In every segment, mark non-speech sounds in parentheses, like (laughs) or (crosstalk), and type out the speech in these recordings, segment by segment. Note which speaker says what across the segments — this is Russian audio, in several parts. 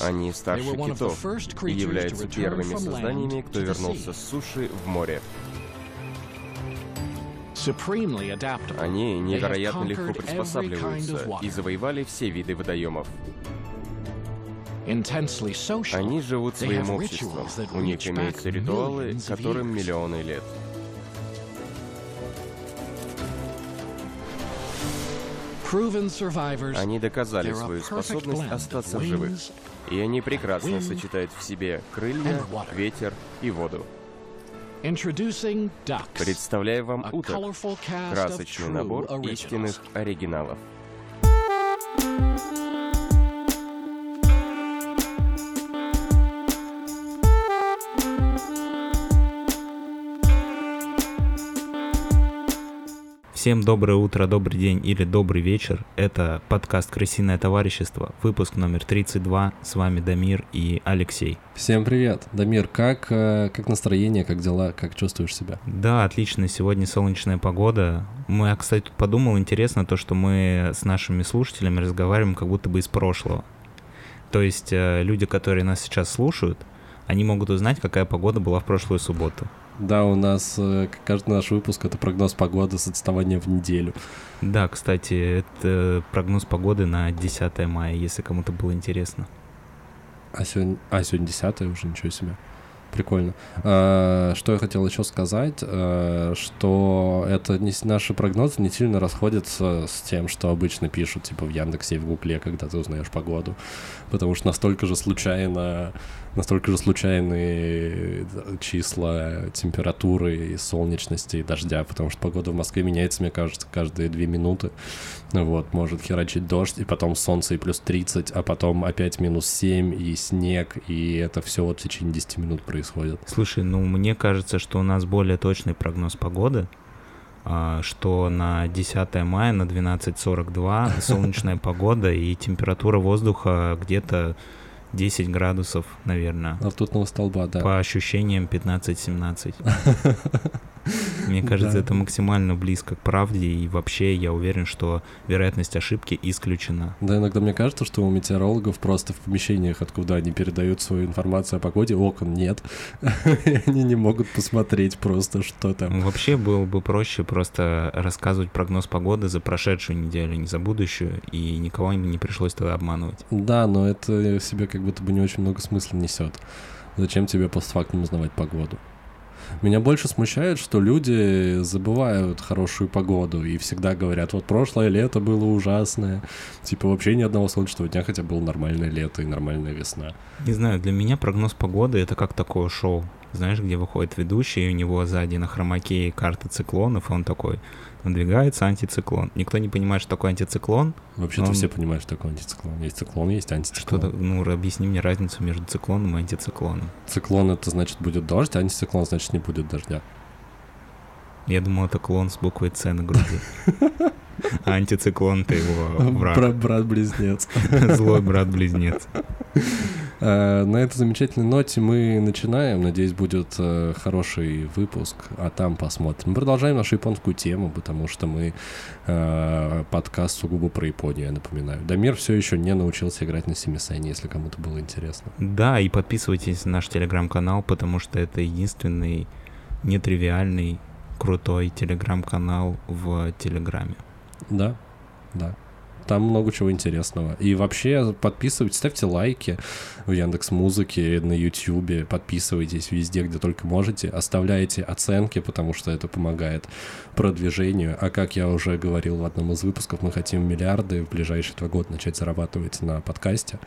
Speaker 1: Они старше китов и являются первыми созданиями, кто вернулся с суши в море. Они невероятно легко приспосабливаются и завоевали все виды водоемов. Они живут своим обществом. У них имеются ритуалы, которым миллионы лет. Они доказали свою способность остаться в живых. И они прекрасно сочетают в себе крылья, ветер и воду. Представляю вам уток. Красочный набор истинных оригиналов.
Speaker 2: Всем доброе утро, добрый день или добрый вечер. Это подкаст «Крысиное товарищество», выпуск номер 32. С вами Дамир и Алексей.
Speaker 3: Всем привет. Дамир, как, э, как настроение, как дела, как чувствуешь себя?
Speaker 2: Да, отлично. Сегодня солнечная погода. Мы, кстати, тут подумал, интересно то, что мы с нашими слушателями разговариваем как будто бы из прошлого. То есть э, люди, которые нас сейчас слушают, они могут узнать, какая погода была в прошлую субботу.
Speaker 3: Да, у нас э, каждый наш выпуск это прогноз погоды с отставанием в неделю.
Speaker 2: Да, кстати, это прогноз погоды на 10 мая, если кому-то было интересно.
Speaker 3: А сегодня, а, сегодня 10 уже, ничего себе. Прикольно. А, что я хотел еще сказать, а, что это не, наши прогнозы не сильно расходятся с тем, что обычно пишут, типа в Яндексе и в Гугле, когда ты узнаешь погоду. Потому что настолько же случайно настолько же случайные э, числа температуры и солнечности и дождя, потому что погода в Москве меняется, мне кажется, каждые две минуты. Вот, может херачить дождь, и потом солнце и плюс 30, а потом опять минус 7 и снег, и это все вот в течение 10 минут происходит.
Speaker 2: Слушай, ну мне кажется, что у нас более точный прогноз погоды, а, что на 10 мая на 12.42 солнечная погода и температура воздуха где-то 10 градусов, наверное.
Speaker 3: А Ртутного столба, да.
Speaker 2: По ощущениям 15-17. (laughs) Мне кажется, это максимально близко к правде, и вообще я уверен, что вероятность ошибки исключена.
Speaker 3: Да, иногда мне кажется, что у метеорологов просто в помещениях, откуда они передают свою информацию о погоде, окон нет, (laughs) они не могут посмотреть просто, что там.
Speaker 2: Вообще было бы проще просто рассказывать прогноз погоды за прошедшую неделю, не за будущую, и никого не пришлось тогда обманывать.
Speaker 3: Да, но это себе как будто бы не очень много смысла несет. Зачем тебе постфактум узнавать погоду? Меня больше смущает, что люди забывают хорошую погоду и всегда говорят, вот прошлое лето было ужасное. Типа вообще ни одного солнечного дня, хотя было нормальное лето и нормальная весна.
Speaker 2: Не знаю, для меня прогноз погоды это как такое шоу. Знаешь, где выходит ведущий, и у него сзади на хромаке карты циклонов, и он такой, надвигается антициклон. Никто не понимает, что такое антициклон.
Speaker 3: Вообще-то он... все понимают, что такое антициклон. Есть циклон, есть антициклон.
Speaker 2: Что-то, ну, объясни мне разницу между циклоном и антициклоном.
Speaker 3: Циклон — это значит будет дождь, а антициклон — значит не будет дождя.
Speaker 2: Я думал, это клон с буквой С на груди. (laughs) А антициклон — ты его враг.
Speaker 3: Брат-близнец. (laughs)
Speaker 2: Злой брат-близнец. (laughs)
Speaker 3: Э, на этой замечательной ноте мы начинаем. Надеюсь, будет э, хороший выпуск, а там посмотрим. Мы продолжаем нашу японскую тему, потому что мы э, подкаст сугубо про Японию, я напоминаю. Дамир все еще не научился играть на семисене, если кому-то было интересно.
Speaker 2: Да, и подписывайтесь на наш телеграм-канал, потому что это единственный нетривиальный, крутой телеграм-канал в Телеграме.
Speaker 3: Да, да. Там много чего интересного. И вообще подписывайтесь, ставьте лайки в Яндекс Музыке, на Ютьюбе, подписывайтесь везде, где только можете, оставляйте оценки, потому что это помогает продвижению. А как я уже говорил в одном из выпусков, мы хотим миллиарды в ближайшие два года начать зарабатывать на подкасте,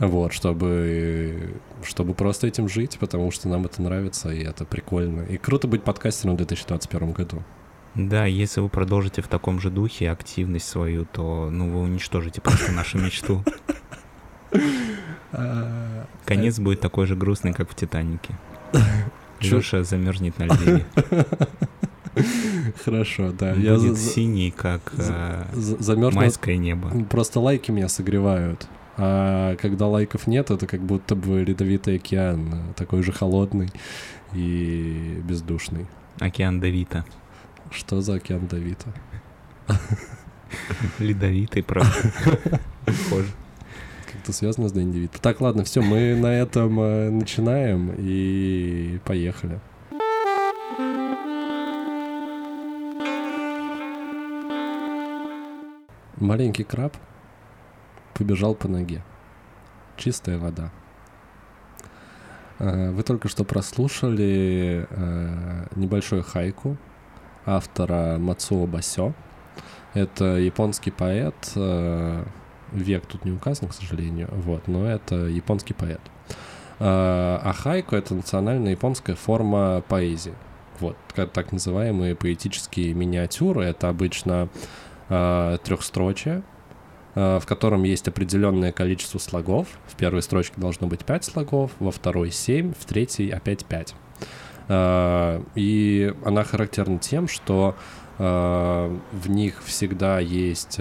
Speaker 3: вот, чтобы, чтобы просто этим жить, потому что нам это нравится, и это прикольно. И круто быть подкастером в 2021 году.
Speaker 2: Да, если вы продолжите в таком же духе активность свою, то ну вы уничтожите просто нашу мечту. Конец будет такой же грустный, как в Титанике. Леша замерзнет на льдине.
Speaker 3: Хорошо, да.
Speaker 2: Будет я синий, как э, майское небо.
Speaker 3: Просто лайки меня согревают. А когда лайков нет, это как будто бы ледовитый океан, такой же холодный и бездушный.
Speaker 2: Океан Давита.
Speaker 3: Что за океан Давита? (laughs)
Speaker 2: Ледовитый, правда. Похоже.
Speaker 3: Как-то связано с Дэнди Вит. Так, ладно, все, мы на этом э, начинаем и поехали. Маленький краб побежал по ноге. Чистая вода. Э, вы только что прослушали э, небольшой хайку автора Мацуо Басё. Это японский поэт, э, век тут не указан, к сожалению, вот, но это японский поэт. А хайку — это национальная японская форма поэзии. Вот, так называемые поэтические миниатюры. Это обычно трехстрочие, Э, в котором есть определенное количество слогов. В первой строчке должно быть 5 слогов, во второй 7, в третьей опять 5. Э, и она характерна тем, что э, в них всегда есть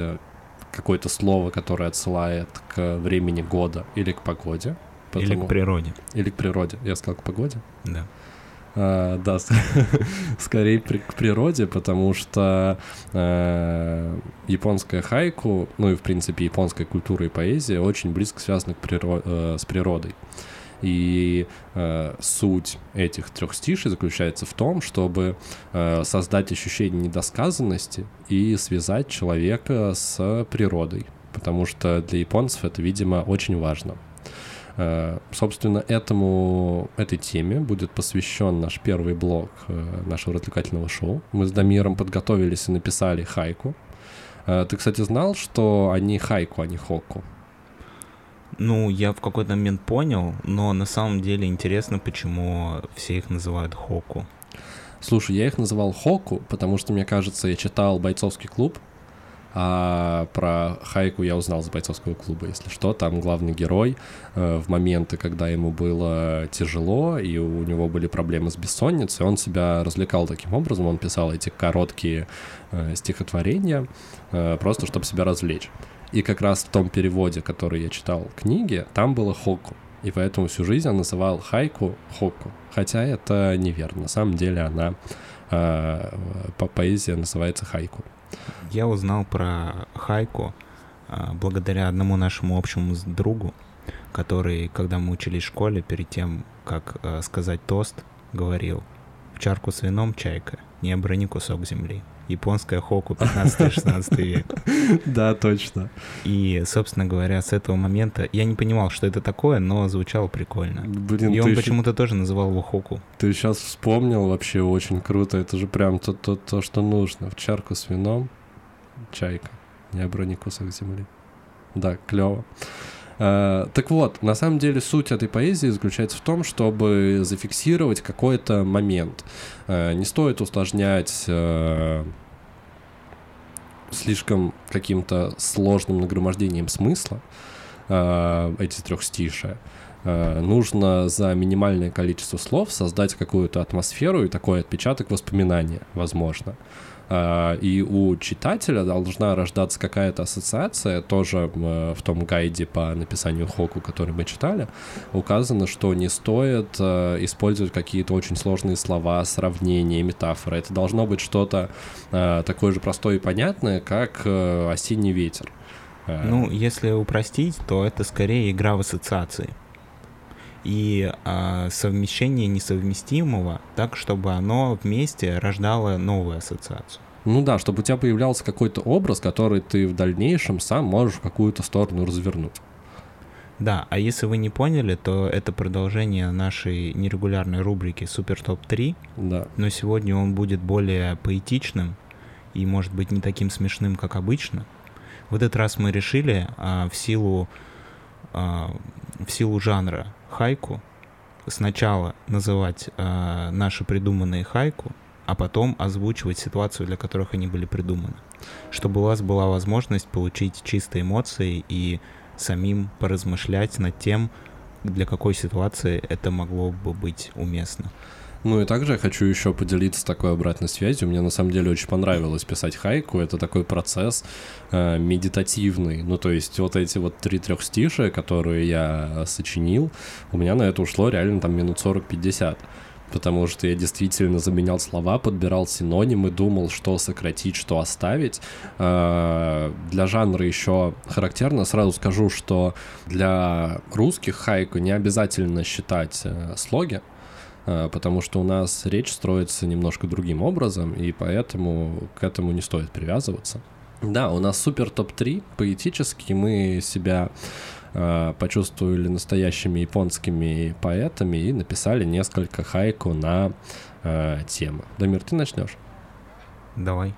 Speaker 3: какое-то слово, которое отсылает к времени года или к погоде.
Speaker 2: Потому... Или к природе.
Speaker 3: Или к природе. Я сказал к погоде?
Speaker 2: Да.
Speaker 3: А, да, (laughs) скорее при, к природе, потому что э, японская хайку, ну и в принципе японская культура и поэзия очень близко связаны к приро- э, с природой. И э, суть этих трех стишей заключается в том, чтобы э, создать ощущение недосказанности и связать человека с природой, потому что для японцев это, видимо, очень важно. Э, собственно, этому, этой теме будет посвящен наш первый блок э, нашего развлекательного шоу. Мы с Дамиром подготовились и написали хайку. Э, ты, кстати, знал, что они хайку, а не хоку?
Speaker 2: Ну, я в какой-то момент понял, но на самом деле интересно, почему все их называют хоку.
Speaker 3: Слушай, я их называл хоку, потому что, мне кажется, я читал «Бойцовский клуб», а про Хайку я узнал с бойцовского клуба, если что. Там главный герой э, в моменты, когда ему было тяжело, и у него были проблемы с бессонницей, он себя развлекал таким образом. Он писал эти короткие э, стихотворения, э, просто чтобы себя развлечь. И как раз в том переводе, который я читал книги, там было хоку. И поэтому всю жизнь он называл хайку хоку. Хотя это неверно. На самом деле она э, по поэзия называется хайку.
Speaker 2: Я узнал про хайку а, благодаря одному нашему общему другу, который, когда мы учились в школе, перед тем, как а, сказать тост, говорил «В чарку с вином чайка, не оброни кусок земли». Японская хоку 15-16 век. (laughs)
Speaker 3: Да, точно.
Speaker 2: И, собственно говоря, с этого момента я не понимал, что это такое, но звучало прикольно. Блин, И он почему-то тоже называл его хоку.
Speaker 3: Ты сейчас вспомнил вообще очень круто. Это же прям то, то, то что нужно. В чарку с вином чайка, не оброни кусок земли. Да, клево. Uh, так вот, на самом деле суть этой поэзии заключается в том, чтобы зафиксировать какой-то момент. Uh, не стоит усложнять uh, слишком каким-то сложным нагромождением смысла эти трех стиши. Нужно за минимальное количество слов создать какую-то атмосферу и такой отпечаток воспоминания, возможно. А, и у читателя должна рождаться какая-то ассоциация, тоже в том гайде по написанию Хоку, который мы читали, указано, что не стоит а, использовать какие-то очень сложные слова, сравнения, метафоры. Это должно быть что-то а, такое же простое и понятное, как э, осенний ветер.
Speaker 2: Ну, если упростить, то это скорее игра в ассоциации и э, совмещение несовместимого так, чтобы оно вместе рождало новую ассоциацию.
Speaker 3: Ну да, чтобы у тебя появлялся какой-то образ, который ты в дальнейшем сам можешь в какую-то сторону развернуть.
Speaker 2: Да, а если вы не поняли, то это продолжение нашей нерегулярной рубрики Супер Топ 3.
Speaker 3: Да.
Speaker 2: Но сегодня он будет более поэтичным и, может быть, не таким смешным, как обычно. В этот раз мы решили а, в силу а, в силу жанра хайку сначала называть э, наши придуманные хайку, а потом озвучивать ситуацию, для которых они были придуманы. Чтобы у вас была возможность получить чистые эмоции и самим поразмышлять над тем, для какой ситуации это могло бы быть уместно.
Speaker 3: Ну и также я хочу еще поделиться такой обратной связью. Мне на самом деле очень понравилось писать хайку. Это такой процесс э, медитативный. Ну то есть вот эти вот три трехстишия, которые я сочинил, у меня на это ушло реально там минут 40-50. потому что я действительно заменял слова, подбирал синонимы, думал, что сократить, что оставить. Э, для жанра еще характерно, сразу скажу, что для русских хайку не обязательно считать э, слоги, потому что у нас речь строится немножко другим образом, и поэтому к этому не стоит привязываться. Да, у нас супер топ-3 поэтически, мы себя Э, почувствовали настоящими японскими поэтами и написали несколько хайку на э, темы. Дамир, ты начнешь?
Speaker 2: Давай.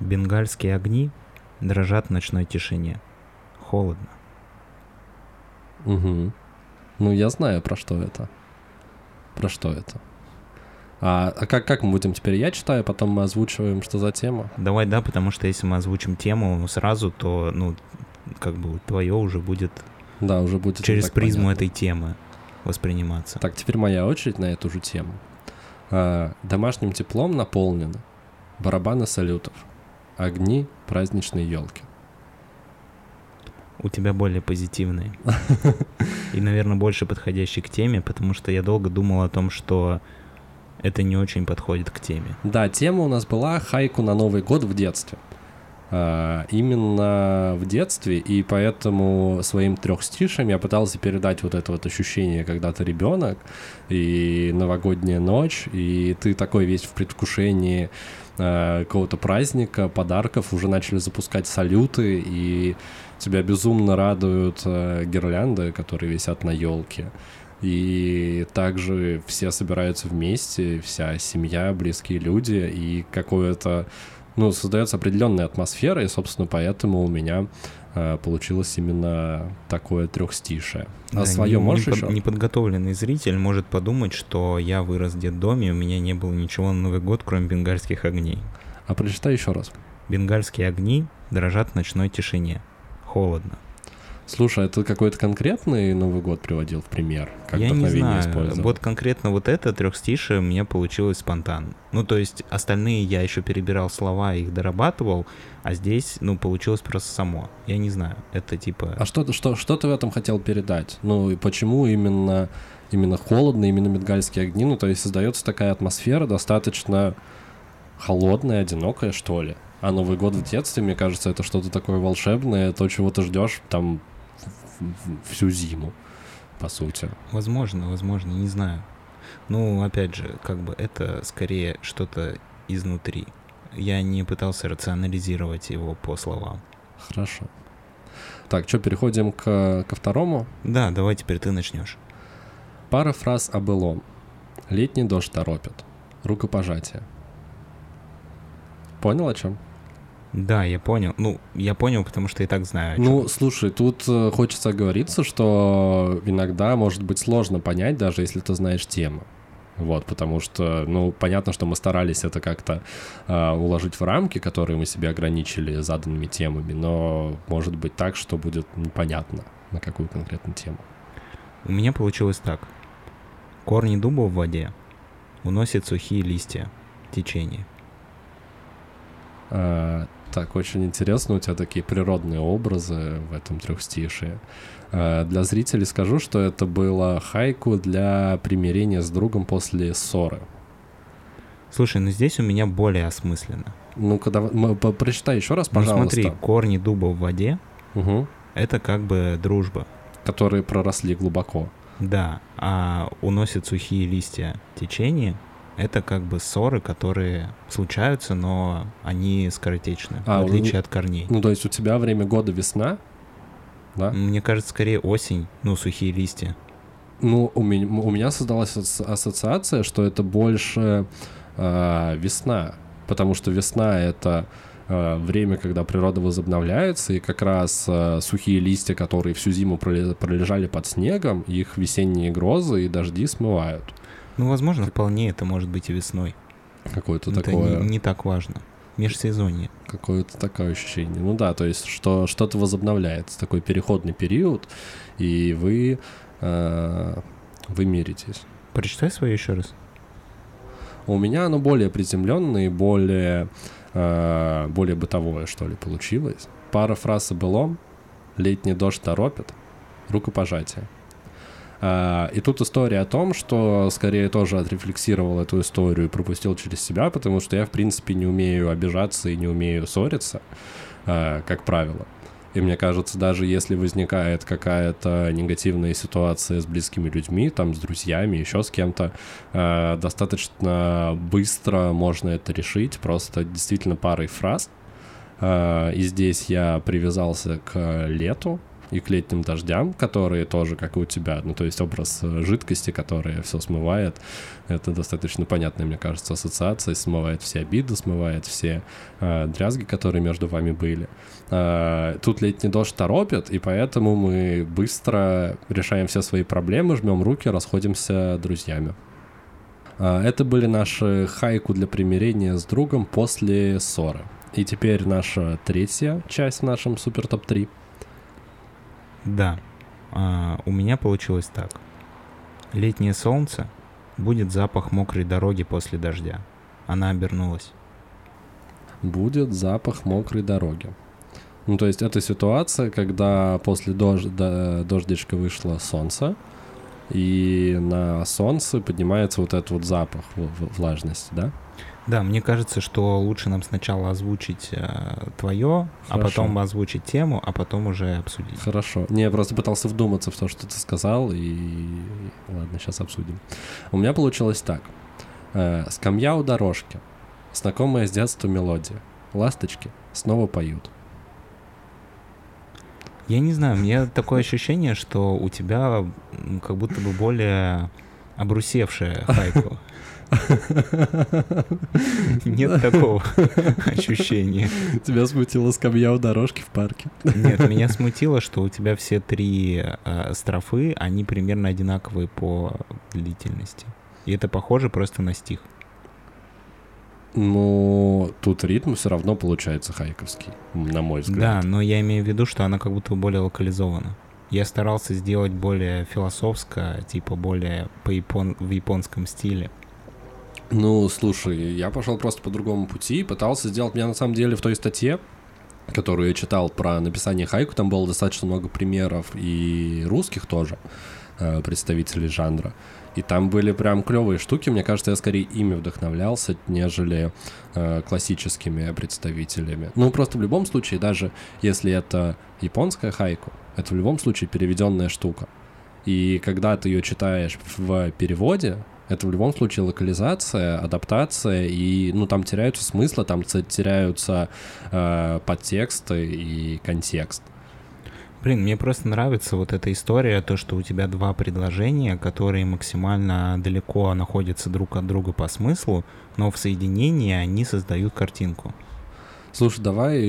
Speaker 2: Бенгальские огни дрожат в ночной тишине. Холодно.
Speaker 3: Угу. Ну, я знаю, про что это. Про что это. А, а как, как мы будем теперь? Я читаю, потом мы озвучиваем, что за тема?
Speaker 2: Давай, да, потому что если мы озвучим тему сразу, то, ну, как бы твое уже будет...
Speaker 3: Да, уже будет...
Speaker 2: Через призму понятно. этой темы восприниматься.
Speaker 3: Так, теперь моя очередь на эту же тему. А, домашним теплом наполнены барабаны салютов, огни праздничной елки.
Speaker 2: У тебя более позитивные. (laughs) И, наверное, больше подходящий к теме, потому что я долго думал о том, что это не очень подходит к теме.
Speaker 3: Да, тема у нас была хайку на Новый год в детстве. А, именно в детстве, и поэтому своим трехстишем я пытался передать вот это вот ощущение, когда ты ребенок, и новогодняя ночь, и ты такой весь в предвкушении э, какого-то праздника, подарков, уже начали запускать салюты, и тебя безумно радуют э, гирлянды, которые висят на елке. И также все собираются вместе, вся семья, близкие люди, и какое-то ну, создается определенная атмосфера, и, собственно, поэтому у меня э, получилось именно такое трехстишее.
Speaker 2: А да, свое не, можешь не еще? Неподготовленный зритель может подумать, что я вырос в детдоме, у меня не было ничего на Новый год, кроме бенгальских огней.
Speaker 3: А прочитай еще раз.
Speaker 2: Бенгальские огни дрожат в ночной тишине. Холодно.
Speaker 3: Слушай, а ты какой-то конкретный Новый год приводил в пример?
Speaker 2: Как Я не знаю. Вот конкретно вот это трехстишее мне получилось спонтанно. Ну, то есть остальные я еще перебирал слова, их дорабатывал, а здесь, ну, получилось просто само. Я не знаю. Это типа...
Speaker 3: А что, что, что ты в этом хотел передать? Ну, и почему именно, именно холодно, именно медгальские огни? Ну, то есть создается такая атмосфера достаточно холодная, одинокая, что ли? А Новый год в детстве, мне кажется, это что-то такое волшебное, то, чего ты ждешь там всю зиму, по сути.
Speaker 2: Возможно, возможно, не знаю. Ну, опять же, как бы это скорее что-то изнутри. Я не пытался рационализировать его по словам.
Speaker 3: Хорошо. Так, что, переходим к, ко второму?
Speaker 2: Да, давай теперь ты начнешь.
Speaker 3: Пара фраз о былом. Летний дождь торопит. Рукопожатие. Понял о чем?
Speaker 2: Да, я понял. Ну, я понял, потому что и так знаю.
Speaker 3: Ну, слушай, тут э, хочется оговориться, что иногда может быть сложно понять, даже если ты знаешь тему. Вот, потому что, ну, понятно, что мы старались это как-то э, уложить в рамки, которые мы себе ограничили заданными темами, но может быть так, что будет непонятно, на какую конкретную тему.
Speaker 2: У меня получилось так. Корни дуба в воде уносят сухие листья, течение.
Speaker 3: А, так, очень интересно, у тебя такие природные образы в этом трехстишии. Э, для зрителей скажу, что это было хайку для примирения с другом после ссоры.
Speaker 2: Слушай, ну здесь у меня более осмысленно.
Speaker 3: Ну-ка, давай, прочитай еще раз, пожалуйста. Ну
Speaker 2: смотри, корни дуба в воде угу. — это как бы дружба.
Speaker 3: Которые проросли глубоко.
Speaker 2: Да, а уносят сухие листья течение — это как бы ссоры, которые случаются, но они скоротечны, а, в отличие ну, от корней.
Speaker 3: Ну, то есть у тебя время года весна, да?
Speaker 2: Мне кажется, скорее осень, ну, сухие листья.
Speaker 3: Ну, у меня, у меня создалась ассоциация, что это больше э, весна, потому что весна — это э, время, когда природа возобновляется, и как раз э, сухие листья, которые всю зиму пролежали под снегом, их весенние грозы и дожди смывают.
Speaker 2: Ну, возможно, вполне это может быть и весной.
Speaker 3: Какое-то это такое...
Speaker 2: Не, не так важно. Межсезонье.
Speaker 3: Какое-то такое ощущение. Ну да, то есть что что-то возобновляется, такой переходный период, и вы, э, вы миритесь.
Speaker 2: Прочитай свое еще раз.
Speaker 3: У меня оно более приземленное и более, э, более бытовое, что ли, получилось. Пара фраз о былом. Летний дождь торопит. Рукопожатие. А, и тут история о том, что скорее тоже отрефлексировал эту историю и пропустил через себя, потому что я, в принципе, не умею обижаться и не умею ссориться, а, как правило. И мне кажется, даже если возникает какая-то негативная ситуация с близкими людьми, там, с друзьями, еще с кем-то, э, достаточно быстро можно это решить, просто действительно парой фраз. Э, и здесь я привязался к лету, и к летним дождям, которые тоже, как и у тебя, ну, то есть образ э, жидкости, которая все смывает, это достаточно понятная, мне кажется, ассоциация, смывает все обиды, смывает все э, дрязги, которые между вами были. Э, тут летний дождь торопит, и поэтому мы быстро решаем все свои проблемы, жмем руки, расходимся друзьями. Э, это были наши хайку для примирения с другом после ссоры. И теперь наша третья часть в нашем супер топ-3.
Speaker 2: Да, а, у меня получилось так. Летнее солнце, будет запах мокрой дороги после дождя. Она обернулась.
Speaker 3: Будет запах мокрой дороги. Ну, то есть это ситуация, когда после дож- дождичка вышло солнце, и на солнце поднимается вот этот вот запах влажности, да?
Speaker 2: Да, мне кажется, что лучше нам сначала озвучить э, твое, а потом озвучить тему, а потом уже обсудить.
Speaker 3: Хорошо. Не, я просто пытался вдуматься в то, что ты сказал, и ладно, сейчас обсудим. У меня получилось так. Э, скамья у дорожки. Знакомая с детства мелодия. Ласточки снова поют.
Speaker 2: Я не знаю, у меня такое ощущение, что у тебя как будто бы более обрусевшая хайку. Нет такого ощущения.
Speaker 3: Тебя смутила скамья у дорожки в парке?
Speaker 2: Нет, меня смутило, что у тебя все три э, строфы, они примерно одинаковые по длительности. И это похоже просто на стих.
Speaker 3: Ну, тут ритм все равно получается хайковский, на мой взгляд.
Speaker 2: Да, но я имею в виду, что она как будто более локализована. Я старался сделать более философско, типа более по япон... в японском стиле.
Speaker 3: Ну, слушай, я пошел просто по другому пути, пытался сделать... Меня на самом деле в той статье, которую я читал про написание хайку, там было достаточно много примеров и русских тоже э, представителей жанра. И там были прям клевые штуки. Мне кажется, я скорее ими вдохновлялся, нежели э, классическими представителями. Ну, просто в любом случае, даже если это японская хайку, это в любом случае переведенная штука. И когда ты ее читаешь в переводе, это в любом случае локализация, адаптация, и ну там теряются смыслы, там теряются э, подтексты и контекст.
Speaker 2: Блин, мне просто нравится вот эта история, то, что у тебя два предложения, которые максимально далеко находятся друг от друга по смыслу, но в соединении они создают картинку.
Speaker 3: Слушай, давай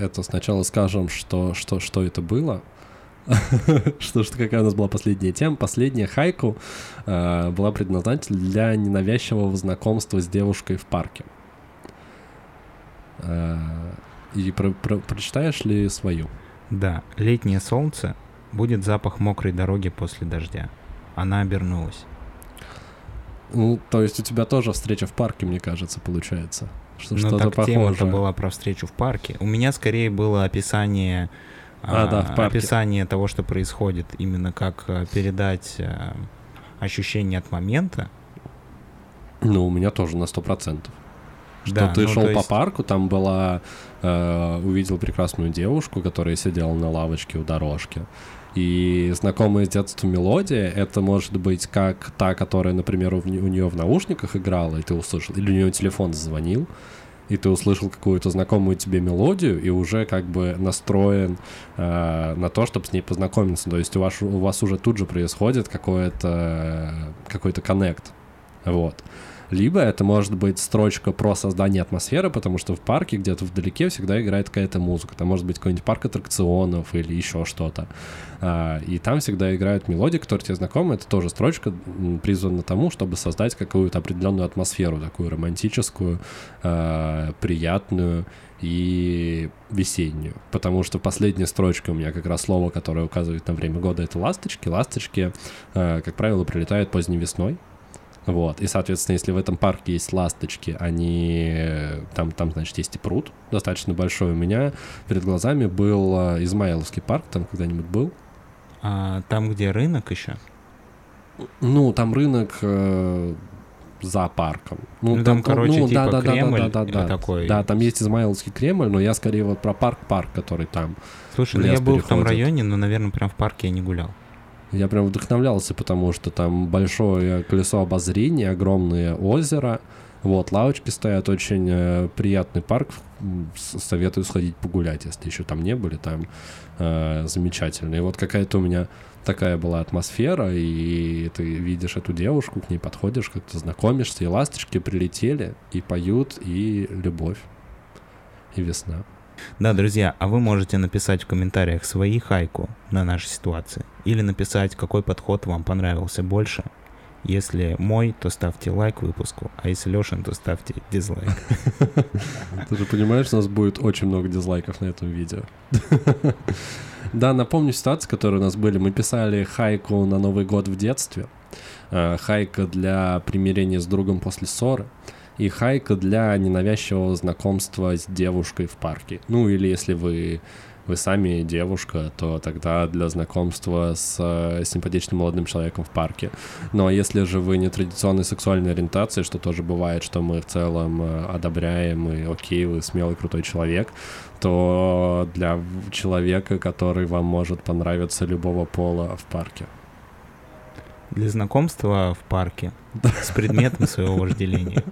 Speaker 3: это сначала скажем, что, что, что это было, (laughs) что, что какая у нас была последняя тема. Последняя хайку э, была предназначена для ненавязчивого знакомства с девушкой в парке. Э, и про, про, прочитаешь ли свою?
Speaker 2: Да, летнее солнце, будет запах мокрой дороги после дождя. Она обернулась.
Speaker 3: Ну, то есть у тебя тоже встреча в парке, мне кажется, получается.
Speaker 2: Что, ну, что-то так тема-то была про встречу в парке. У меня скорее было описание а, да, в описание того, что происходит, именно как э, передать э, ощущение от момента.
Speaker 3: Ну, у меня тоже на сто процентов. Что да, ты ну, шел есть... по парку, там была, э, увидел прекрасную девушку, которая сидела на лавочке у дорожки. И знакомая с детства мелодия, это может быть как та, которая, например, у, у нее в наушниках играла, и ты услышал, или у нее телефон звонил, и ты услышал какую-то знакомую тебе мелодию и уже как бы настроен э, на то, чтобы с ней познакомиться. То есть у вас, у вас уже тут же происходит какой-то какой-то коннект. Вот. Либо это может быть строчка про создание атмосферы, потому что в парке где-то вдалеке всегда играет какая-то музыка. Там может быть какой-нибудь парк аттракционов или еще что-то. А, и там всегда играют мелодии, которые тебе знакомы. Это тоже строчка призвана тому, чтобы создать какую-то определенную атмосферу, такую романтическую, а, приятную и весеннюю. Потому что последняя строчка у меня как раз слово, которое указывает на время года, это ласточки. Ласточки, а, как правило, прилетают поздней весной. Вот. И, соответственно, если в этом парке есть ласточки, они... Там, там, значит, есть и пруд достаточно большой. У меня перед глазами был а, Измайловский парк. Там когда-нибудь был?
Speaker 2: А, там, где рынок еще?
Speaker 3: Ну, там рынок э, за парком.
Speaker 2: Ну, там, там короче, ну, типа да, да, Кремль
Speaker 3: да, да, да, да,
Speaker 2: такой.
Speaker 3: Да, там есть Измайловский Кремль, но я скорее вот про парк-парк, который там.
Speaker 2: Слушай, ну я был в том районе, но, наверное, прям в парке я не гулял.
Speaker 3: Я прям вдохновлялся, потому что там большое колесо обозрения, огромное озеро, вот, лавочки стоят, очень э, приятный парк. Советую сходить погулять, если еще там не были, там э, замечательно. И вот какая-то у меня такая была атмосфера, и ты видишь эту девушку, к ней подходишь, как-то знакомишься, и ласточки прилетели, и поют, и любовь, и весна.
Speaker 2: Да, друзья, а вы можете написать в комментариях свои хайку на нашей ситуации, или написать, какой подход вам понравился больше. Если мой, то ставьте лайк выпуску, а если Лешин, то ставьте дизлайк. (laughs)
Speaker 3: Ты же понимаешь, у нас будет очень много дизлайков на этом видео. (laughs) Да, напомню ситуацию, которые у нас были. Мы писали хайку на Новый год в детстве. Э, хайка для примирения с другом после ссоры и хайка для ненавязчивого знакомства с девушкой в парке. Ну или если вы вы сами девушка, то тогда для знакомства с э, симпатичным молодым человеком в парке. Но если же вы не традиционной сексуальной ориентации, что тоже бывает, что мы в целом э, одобряем и окей, вы смелый крутой человек, то для человека, который вам может понравиться любого пола в парке.
Speaker 2: Для знакомства в парке с предметом своего вожделения.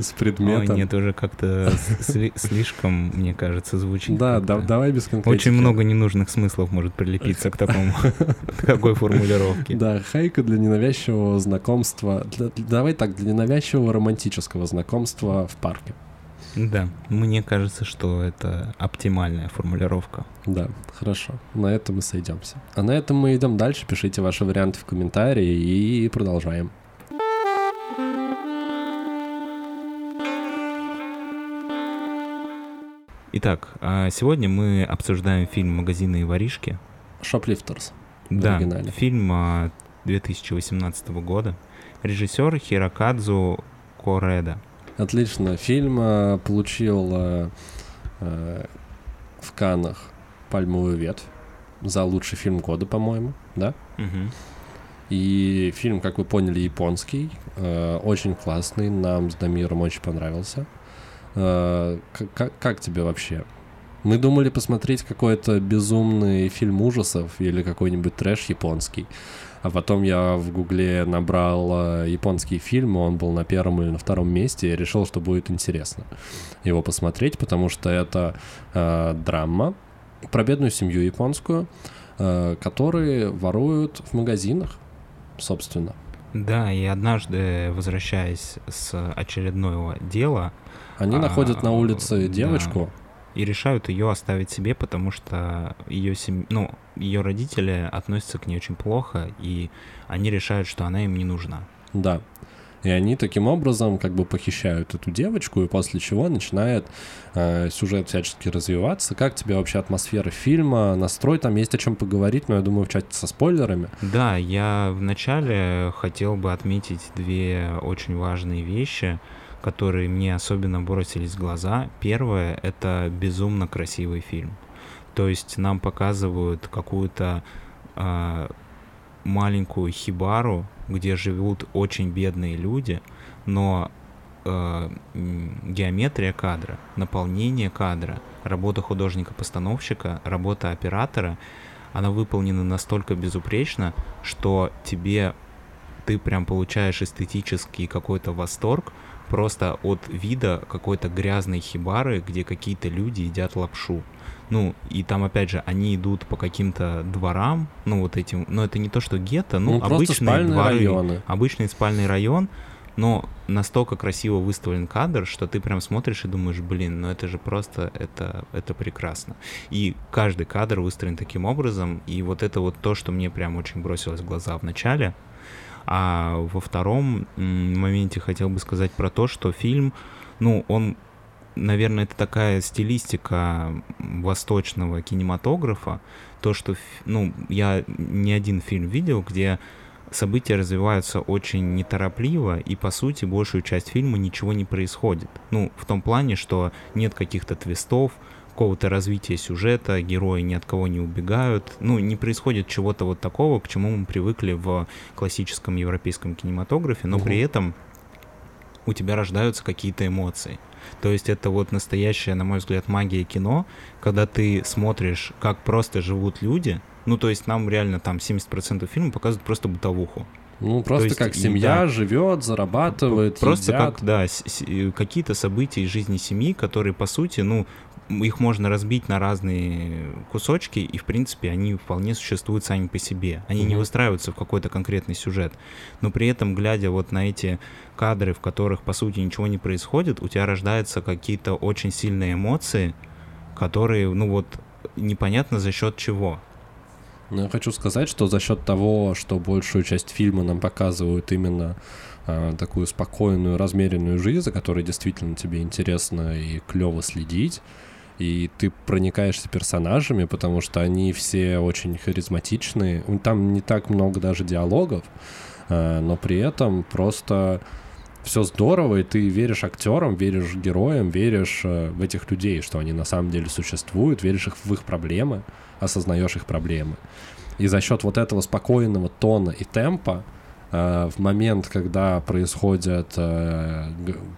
Speaker 3: С предметом?
Speaker 2: Ой, нет, уже как-то слишком, мне кажется, звучит.
Speaker 3: Да, да, давай без конкретики.
Speaker 2: Очень много ненужных смыслов может прилепиться к такому, (laughs) такой формулировке.
Speaker 3: Да, хайка для ненавязчивого знакомства. Давай так, для ненавязчивого романтического знакомства в парке.
Speaker 2: Да, мне кажется, что это оптимальная формулировка.
Speaker 3: Да, хорошо. На этом мы сойдемся. А на этом мы идем дальше. Пишите ваши варианты в комментарии и продолжаем.
Speaker 2: Итак, а сегодня мы обсуждаем фильм «Магазины и воришки».
Speaker 3: «Шоплифтерс»
Speaker 2: Да, фильм 2018 а, года. Режиссер Хирокадзу Кореда.
Speaker 3: Отлично. Фильм э, получил э, э, в Каннах пальмовую ветвь за лучший фильм года, по-моему, да?
Speaker 2: Угу.
Speaker 3: И фильм, как вы поняли, японский, э, очень классный, нам с Дамиром очень понравился. Э, как, как тебе вообще? Мы думали посмотреть какой-то безумный фильм ужасов или какой-нибудь трэш японский. А потом я в Гугле набрал э, японские фильмы, он был на первом или на втором месте, и решил, что будет интересно его посмотреть, потому что это э, драма про бедную семью японскую, э, которые воруют в магазинах, собственно.
Speaker 2: Да, и однажды, возвращаясь с очередного дела...
Speaker 3: Они а, находят на улице девочку, да
Speaker 2: и решают ее оставить себе, потому что ее семь... ну, ее родители относятся к ней очень плохо, и они решают, что она им не нужна.
Speaker 3: Да. И они таким образом как бы похищают эту девочку, и после чего начинает э, сюжет всячески развиваться. Как тебе вообще атмосфера фильма, настрой? Там есть о чем поговорить, но я думаю, в чате со спойлерами.
Speaker 2: Да, я вначале хотел бы отметить две очень важные вещи которые мне особенно бросились в глаза. Первое — это безумно красивый фильм. То есть нам показывают какую-то э, маленькую хибару, где живут очень бедные люди, но э, геометрия кадра, наполнение кадра, работа художника-постановщика, работа оператора, она выполнена настолько безупречно, что тебе ты прям получаешь эстетический какой-то восторг, просто от вида какой-то грязной хибары, где какие-то люди едят лапшу. Ну, и там, опять же, они идут по каким-то дворам, ну, вот этим, но это не то, что гетто, ну, ну обычные дворы, районы. обычный спальный район, но настолько красиво выставлен кадр, что ты прям смотришь и думаешь, блин, ну это же просто, это, это прекрасно. И каждый кадр выстроен таким образом, и вот это вот то, что мне прям очень бросилось в глаза в начале, а во втором моменте хотел бы сказать про то, что фильм, ну, он, наверное, это такая стилистика восточного кинематографа, то, что, ну, я не один фильм видел, где события развиваются очень неторопливо, и, по сути, большую часть фильма ничего не происходит. Ну, в том плане, что нет каких-то твистов, какого-то развития сюжета, герои ни от кого не убегают, ну, не происходит чего-то вот такого, к чему мы привыкли в классическом европейском кинематографе, но угу. при этом у тебя рождаются какие-то эмоции. То есть это вот настоящая, на мой взгляд, магия кино, когда ты смотришь, как просто живут люди. Ну, то есть нам реально там 70% фильма показывают просто бытовуху.
Speaker 3: Ну, просто есть, как семья да, живет, зарабатывает,
Speaker 2: Просто
Speaker 3: едят.
Speaker 2: как, да, какие-то события из жизни семьи, которые, по сути, ну, их можно разбить на разные кусочки, и, в принципе, они вполне существуют сами по себе. Они mm-hmm. не выстраиваются в какой-то конкретный сюжет. Но при этом, глядя вот на эти кадры, в которых, по сути, ничего не происходит, у тебя рождаются какие-то очень сильные эмоции, которые, ну вот, непонятно за счет чего.
Speaker 3: Ну, я хочу сказать, что за счет того, что большую часть фильма нам показывают именно э, такую спокойную, размеренную жизнь, за которой действительно тебе интересно и клево следить, и ты проникаешься персонажами, потому что они все очень харизматичные. Там не так много даже диалогов, э, но при этом просто все здорово, и ты веришь актерам, веришь героям, веришь э, в этих людей, что они на самом деле существуют, веришь их в их проблемы, осознаешь их проблемы. И за счет вот этого спокойного тона и темпа э, в момент, когда происходят,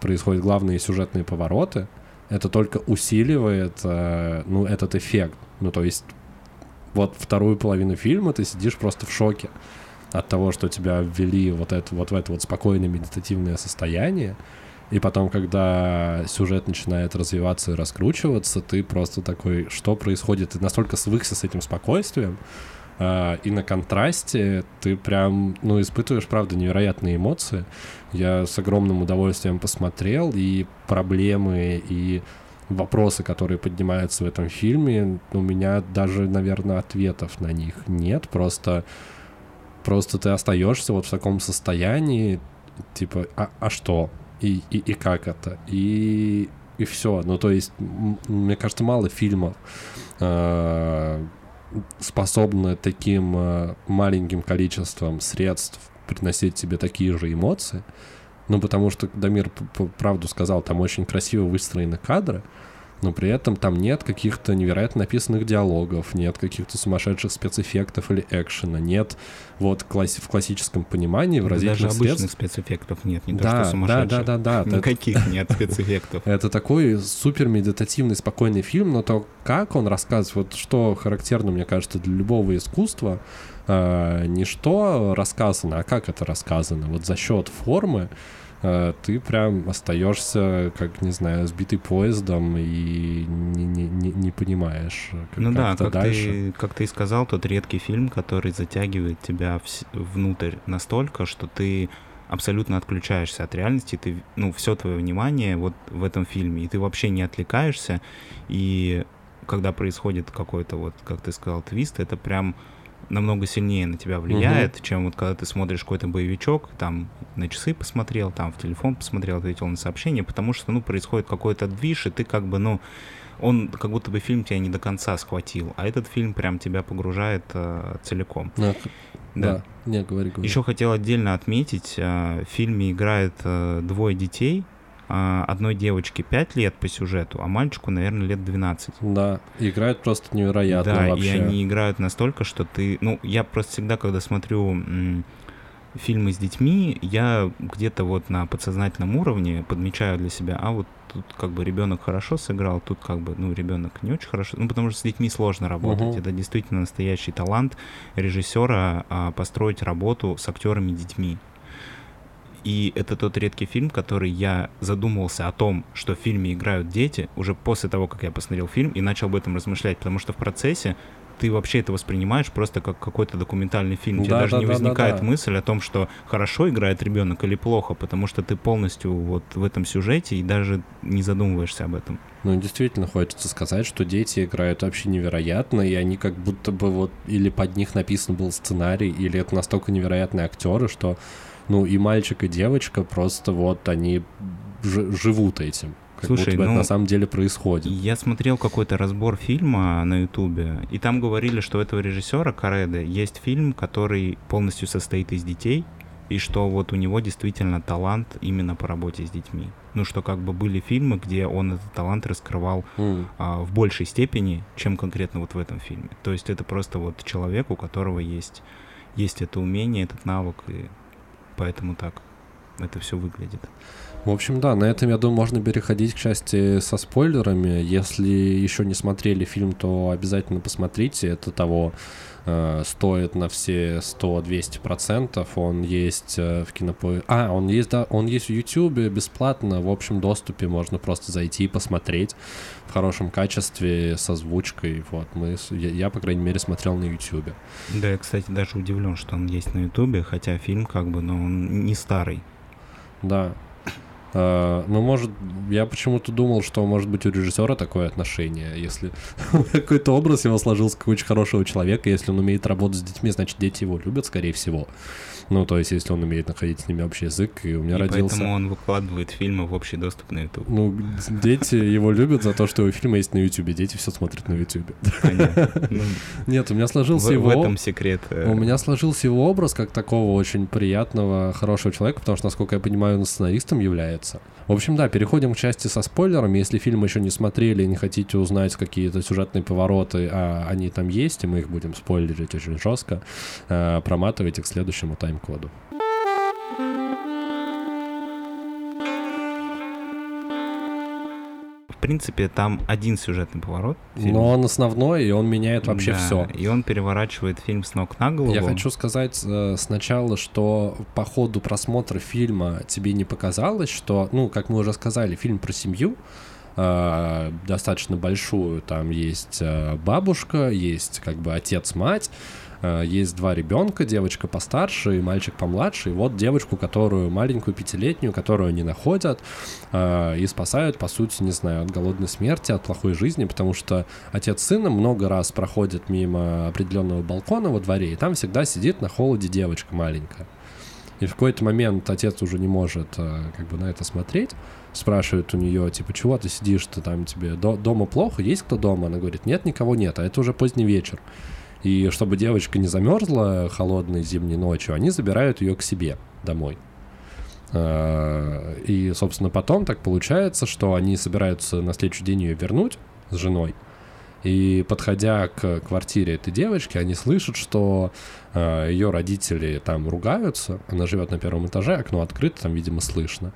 Speaker 3: происходят главные сюжетные повороты, это только усиливает, э, ну, этот эффект. Ну, то есть, вот вторую половину фильма ты сидишь просто в шоке от того, что тебя ввели вот, это, вот в это вот спокойное медитативное состояние, и потом, когда сюжет начинает развиваться и раскручиваться, ты просто такой, что происходит? Ты настолько свыкся с этим спокойствием, Uh, и на контрасте ты прям, ну, испытываешь, правда, невероятные эмоции. Я с огромным удовольствием посмотрел, и проблемы, и вопросы, которые поднимаются в этом фильме, у меня даже, наверное, ответов на них нет. Просто, просто ты остаешься вот в таком состоянии, типа, а, а что? И, и, и как это? И, и все. Ну, то есть, мне кажется, мало фильмов э, способны таким э, маленьким количеством средств приносить тебе такие же эмоции. Ну, потому что Дамир правду сказал, там очень красиво выстроены кадры, но при этом там нет каких-то невероятно написанных диалогов, нет каких-то сумасшедших спецэффектов или экшена, нет вот класс в классическом понимании выразительных
Speaker 2: Даже обычных средств. спецэффектов нет, не
Speaker 3: да, то, что сумасшедших. Да, да, да,
Speaker 2: да. Никаких (laughs) нет спецэффектов.
Speaker 3: Это такой супер медитативный, спокойный фильм, но то, как он рассказывает, вот что характерно, мне кажется, для любого искусства, э, не что рассказано, а как это рассказано. Вот за счет формы э, ты прям остаешься, как, не знаю, сбитый поездом и не, не, не, не понимаешь,
Speaker 2: как, Ну да, как дальше. ты, как ты и сказал, тот редкий фильм, который затягивает тебя в, внутрь настолько, что ты абсолютно отключаешься от реальности, ты, ну, все твое внимание вот в этом фильме, и ты вообще не отвлекаешься, и когда происходит какой-то вот, как ты сказал, твист, это прям намного сильнее на тебя влияет, угу. чем вот когда ты смотришь какой-то боевичок, там на часы посмотрел, там в телефон посмотрел, ответил на сообщение, потому что, ну, происходит какой-то движ, и ты как бы, ну, он как будто бы фильм тебя не до конца схватил, а этот фильм прям тебя погружает э, целиком.
Speaker 3: Да. Да. да. Не, говори, говори.
Speaker 2: Еще хотел отдельно отметить, э, в фильме играет э, двое детей, одной девочке 5 лет по сюжету, а мальчику, наверное, лет 12.
Speaker 3: Да, играют просто невероятно
Speaker 2: да,
Speaker 3: вообще.
Speaker 2: и они играют настолько, что ты... Ну, я просто всегда, когда смотрю фильмы с детьми, я где-то вот на подсознательном уровне подмечаю для себя, а вот тут как бы ребенок хорошо сыграл, тут как бы, ну, ребенок не очень хорошо, ну, потому что с детьми сложно работать. Угу. Это действительно настоящий талант режиссера а, построить работу с актерами детьми. И это тот редкий фильм, который я задумался о том, что в фильме играют дети, уже после того, как я посмотрел фильм и начал об этом размышлять, потому что в процессе ты вообще это воспринимаешь просто как какой-то документальный фильм. Да, Тебе даже да, не возникает да, да. мысль о том, что хорошо играет ребенок или плохо, потому что ты полностью вот в этом сюжете и даже не задумываешься об этом.
Speaker 3: Ну, действительно, хочется сказать, что дети играют вообще невероятно, и они как будто бы вот или под них написан был сценарий, или это настолько невероятные актеры, что ну и мальчик, и девочка просто вот они живут этим. Как Слушай, будто бы ну, это на самом деле происходит.
Speaker 2: Я смотрел какой-то разбор фильма на Ютубе, и там говорили, что у этого режиссера Кареда есть фильм, который полностью состоит из детей, и что вот у него действительно талант именно по работе с детьми. Ну, что как бы были фильмы, где он этот талант раскрывал mm. а, в большей степени, чем конкретно вот в этом фильме. То есть это просто вот человек, у которого есть, есть это умение, этот навык, и поэтому так это все выглядит.
Speaker 3: В общем, да, на этом, я думаю, можно переходить к части со спойлерами. Если еще не смотрели фильм, то обязательно посмотрите. Это того э, стоит на все 100-200 процентов. Он есть э, в кинопо... А, он есть, да, он есть в YouTube бесплатно, в общем доступе. Можно просто зайти и посмотреть в хорошем качестве, с озвучкой. Вот, мы, я, я, по крайней мере, смотрел на YouTube.
Speaker 2: Да, я, кстати, даже удивлен, что он есть на YouTube, хотя фильм как бы, ну, он не старый.
Speaker 3: Да, ну, может, я почему-то думал, что, может быть, у режиссера такое отношение. Если (laughs) какой-то образ его сложился как очень хорошего человека, если он умеет работать с детьми, значит, дети его любят, скорее всего. Ну, то есть, если он умеет находить с ними общий язык, и у меня и родился...
Speaker 2: поэтому он выкладывает фильмы в общий доступ на YouTube.
Speaker 3: Ну, дети его любят за то, что его фильмы есть на YouTube. Дети все смотрят на YouTube. Ну, Нет, у меня сложился его...
Speaker 2: В этом секрет.
Speaker 3: Э. У меня сложился его образ как такого очень приятного, хорошего человека, потому что, насколько я понимаю, он сценаристом является. В общем, да, переходим к части со спойлерами. Если фильм еще не смотрели и не хотите узнать какие-то сюжетные повороты, а они там есть, и мы их будем спойлерить очень жестко, э, проматывайте к следующему тайм-коду.
Speaker 2: принципе, там один сюжетный поворот.
Speaker 3: Но он основной, и он меняет вообще да, все.
Speaker 2: И он переворачивает фильм с ног на голову.
Speaker 3: Я хочу сказать э, сначала, что по ходу просмотра фильма тебе не показалось, что, ну, как мы уже сказали, фильм про семью, э, достаточно большую. Там есть э, бабушка, есть как бы отец-мать, есть два ребенка, девочка постарше и мальчик помладше. И вот девочку, которую маленькую пятилетнюю, которую они находят э, и спасают, по сути, не знаю, от голодной смерти, от плохой жизни, потому что отец с сыном много раз проходит мимо определенного балкона во дворе, и там всегда сидит на холоде девочка маленькая. И в какой-то момент отец уже не может э, как бы на это смотреть, спрашивает у нее, типа, чего ты сидишь, ты там тебе дома плохо, есть кто дома? Она говорит, нет, никого нет, а это уже поздний вечер. И чтобы девочка не замерзла холодной зимней ночью, они забирают ее к себе домой. А, и, собственно, потом так получается, что они собираются на следующий день ее вернуть с женой. И подходя к квартире этой девочки, они слышат, что э, ее родители там ругаются. Она живет на первом этаже, окно открыто, там, видимо, слышно.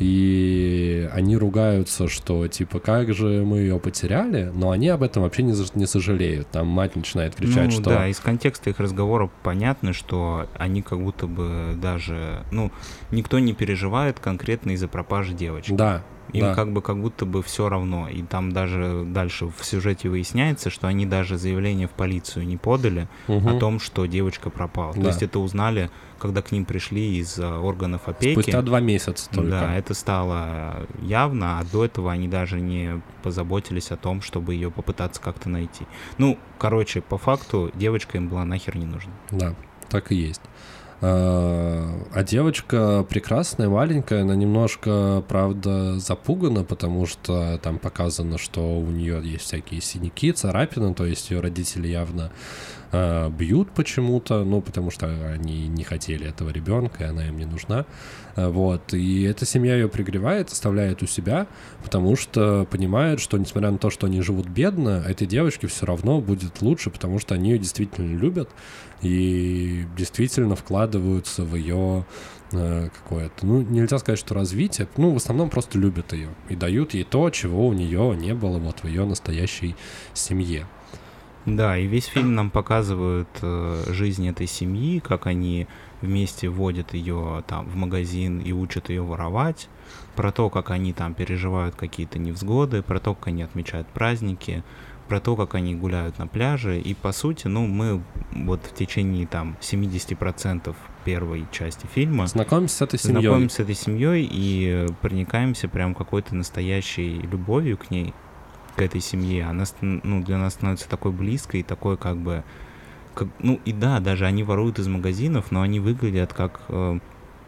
Speaker 3: И они ругаются, что типа как же мы ее потеряли, но они об этом вообще не, не сожалеют. Там мать начинает кричать, ну, что...
Speaker 2: Да, из контекста их разговора понятно, что они как будто бы даже... Ну, никто не переживает конкретно из-за пропажи девочки.
Speaker 3: Да,
Speaker 2: им
Speaker 3: да.
Speaker 2: как бы как будто бы все равно. И там даже дальше в сюжете выясняется, что они даже заявление в полицию не подали угу. о том, что девочка пропала. Да. То есть это узнали, когда к ним пришли из э, органов опеки.
Speaker 3: Спустя два месяца только.
Speaker 2: Да, это стало явно, а до этого они даже не позаботились о том, чтобы ее попытаться как-то найти. Ну, короче, по факту девочка им была нахер не нужна.
Speaker 3: Да, так и есть. А, а девочка прекрасная, маленькая, она немножко, правда, запугана, потому что там показано, что у нее есть всякие синяки, царапины, то есть ее родители явно э, бьют почему-то, ну, потому что они не хотели этого ребенка, и она им не нужна. А, вот. И эта семья ее пригревает, оставляет у себя, потому что понимает, что несмотря на то, что они живут бедно, этой девочке все равно будет лучше, потому что они ее действительно любят и действительно вкладываются в ее э, какое-то, ну, нельзя сказать, что развитие, ну, в основном просто любят ее и дают ей то, чего у нее не было вот в ее настоящей семье.
Speaker 2: Да, и весь фильм нам показывают э, жизнь этой семьи, как они вместе водят ее там в магазин и учат ее воровать, про то, как они там переживают какие-то невзгоды, про то, как они отмечают праздники, про то, как они гуляют на пляже. И по сути, ну, мы вот в течение там 70% первой части фильма
Speaker 3: знакомимся с этой семьей.
Speaker 2: Знакомимся с этой семьей и проникаемся прям какой-то настоящей любовью к ней к этой семье, она ну, для нас становится такой близкой, такой как бы... Как, ну и да, даже они воруют из магазинов, но они выглядят как, э,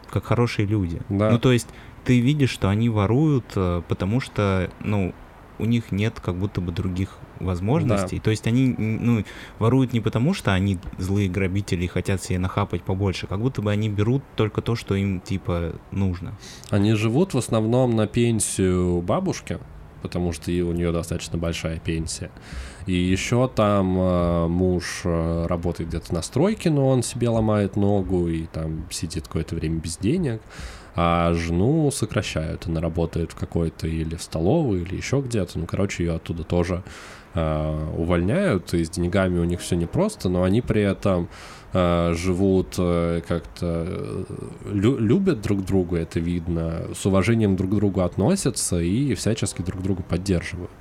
Speaker 2: как хорошие люди. Да. Ну то есть ты видишь, что они воруют, э, потому что, ну, у них нет как будто бы других возможностей. Да. То есть они ну, воруют не потому, что они злые грабители и хотят себе нахапать побольше, как будто бы они берут только то, что им типа нужно.
Speaker 3: Они живут в основном на пенсию бабушки, потому что у нее достаточно большая пенсия. И еще там э, муж э, работает где-то на стройке, но он себе ломает ногу и там сидит какое-то время без денег. А жену сокращают. Она работает в какой-то или в столовой, или еще где-то. Ну, короче, ее оттуда тоже э, увольняют. И с деньгами у них все непросто, но они при этом э, живут э, как-то э, лю- любят друг друга, это видно, с уважением друг к другу относятся и всячески друг друга поддерживают.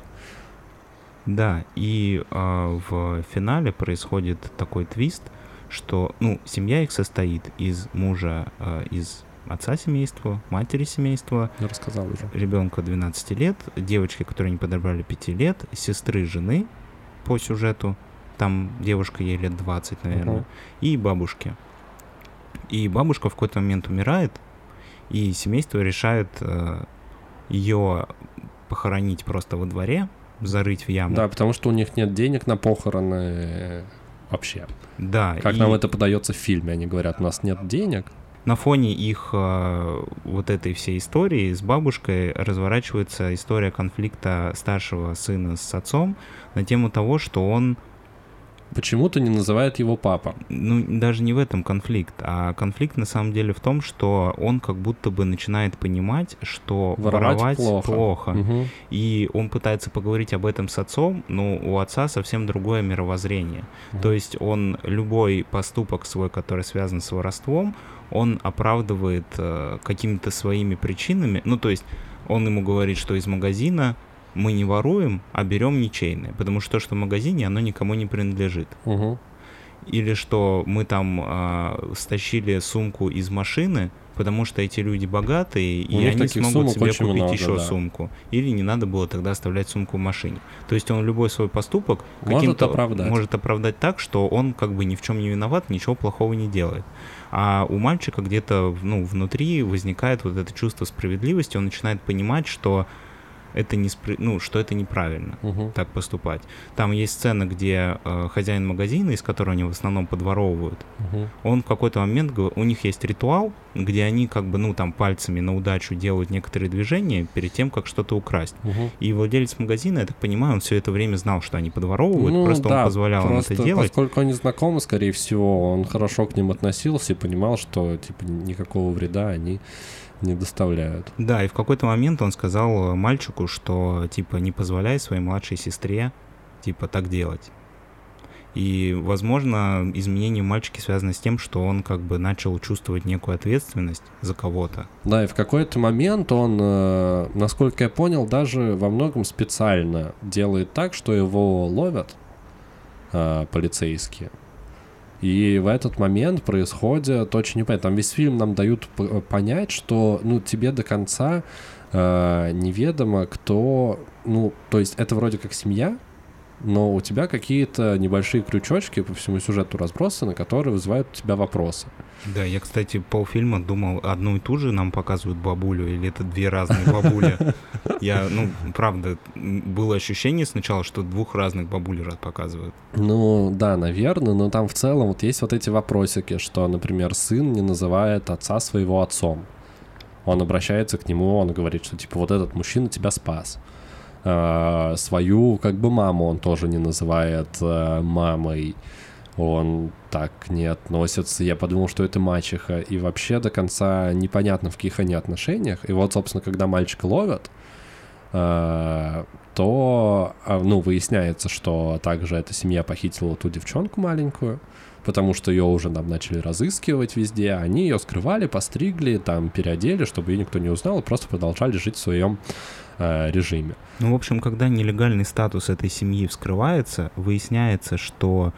Speaker 2: Да, и э, в финале происходит такой твист, что, ну, семья их состоит из мужа, э, из отца семейства, матери семейства.
Speaker 3: Я рассказал уже.
Speaker 2: Ребенка 12 лет, девочки, которые не подобрали 5 лет, сестры жены по сюжету, там девушка ей лет 20, наверное, uh-huh. и бабушки. И бабушка в какой-то момент умирает, и семейство решает э, ее похоронить просто во дворе, зарыть в яму.
Speaker 3: Да, потому что у них нет денег на похороны э, вообще.
Speaker 2: Да.
Speaker 3: Как и... нам это подается в фильме, они говорят, у нас нет денег.
Speaker 2: На фоне их э, вот этой всей истории с бабушкой разворачивается история конфликта старшего сына с отцом на тему того, что он
Speaker 3: Почему-то не называет его папа.
Speaker 2: Ну, даже не в этом конфликт, а конфликт на самом деле в том, что он как будто бы начинает понимать, что воровать, воровать плохо. плохо. Угу. И он пытается поговорить об этом с отцом, но у отца совсем другое мировоззрение. Угу. То есть он любой поступок свой, который связан с воровством, он оправдывает э, какими-то своими причинами. Ну, то есть он ему говорит, что из магазина мы не воруем, а берем ничейное, потому что то, что в магазине, оно никому не принадлежит.
Speaker 3: Угу.
Speaker 2: Или что мы там э, стащили сумку из машины, потому что эти люди богатые, У и они смогут себе купить много, еще да. сумку. Или не надо было тогда оставлять сумку в машине. То есть он любой свой поступок
Speaker 3: может оправдать.
Speaker 2: может оправдать так, что он как бы ни в чем не виноват, ничего плохого не делает. А у мальчика где-то ну, внутри возникает вот это чувство справедливости, он начинает понимать, что это не спри... ну, что это неправильно
Speaker 3: угу.
Speaker 2: так поступать. Там есть сцена, где э, хозяин магазина, из которого они в основном подворовывают,
Speaker 3: угу.
Speaker 2: он в какой-то момент, у них есть ритуал, где они как бы, ну, там пальцами на удачу делают некоторые движения перед тем, как что-то украсть.
Speaker 3: Угу.
Speaker 2: И владелец магазина, я так понимаю, он все это время знал, что они подворовывают, ну, просто да, он позволял просто им это делать.
Speaker 3: Поскольку они знакомы, скорее всего, он хорошо к ним относился и понимал, что, типа, никакого вреда они не доставляют.
Speaker 2: Да, и в какой-то момент он сказал мальчику, что, типа, не позволяй своей младшей сестре, типа, так делать. И, возможно, изменение мальчики связано с тем, что он как бы начал чувствовать некую ответственность за кого-то.
Speaker 3: Да, и в какой-то момент он, э, насколько я понял, даже во многом специально делает так, что его ловят э, полицейские. И в этот момент происходит очень непонятно. Там весь фильм нам дают понять, что ну, тебе до конца э, неведомо, кто... Ну, то есть это вроде как семья, но у тебя какие-то небольшие крючочки по всему сюжету разбросаны, которые вызывают у тебя вопросы.
Speaker 2: Да, я, кстати, полфильма думал, одну и ту же нам показывают бабулю, или это две разные бабули. (laughs) Я, ну, правда, было ощущение сначала, что двух разных бабуль показывают.
Speaker 3: Ну, да, наверное, но там в целом вот есть вот эти вопросики, что, например, сын не называет отца своего отцом. Он обращается к нему, он говорит, что, типа, вот этот мужчина тебя спас. Uh, свою, как бы, маму он тоже не называет uh, мамой он так не относится. Я подумал, что это мачеха. И вообще до конца непонятно, в каких они отношениях. И вот, собственно, когда мальчика ловят, э, то, а, ну, выясняется, что также эта семья похитила ту девчонку маленькую, потому что ее уже нам начали разыскивать везде. Они ее скрывали, постригли, там, переодели, чтобы ее никто не узнал, и просто продолжали жить в своем э, режиме.
Speaker 2: Ну, в общем, когда нелегальный статус этой семьи вскрывается, выясняется, что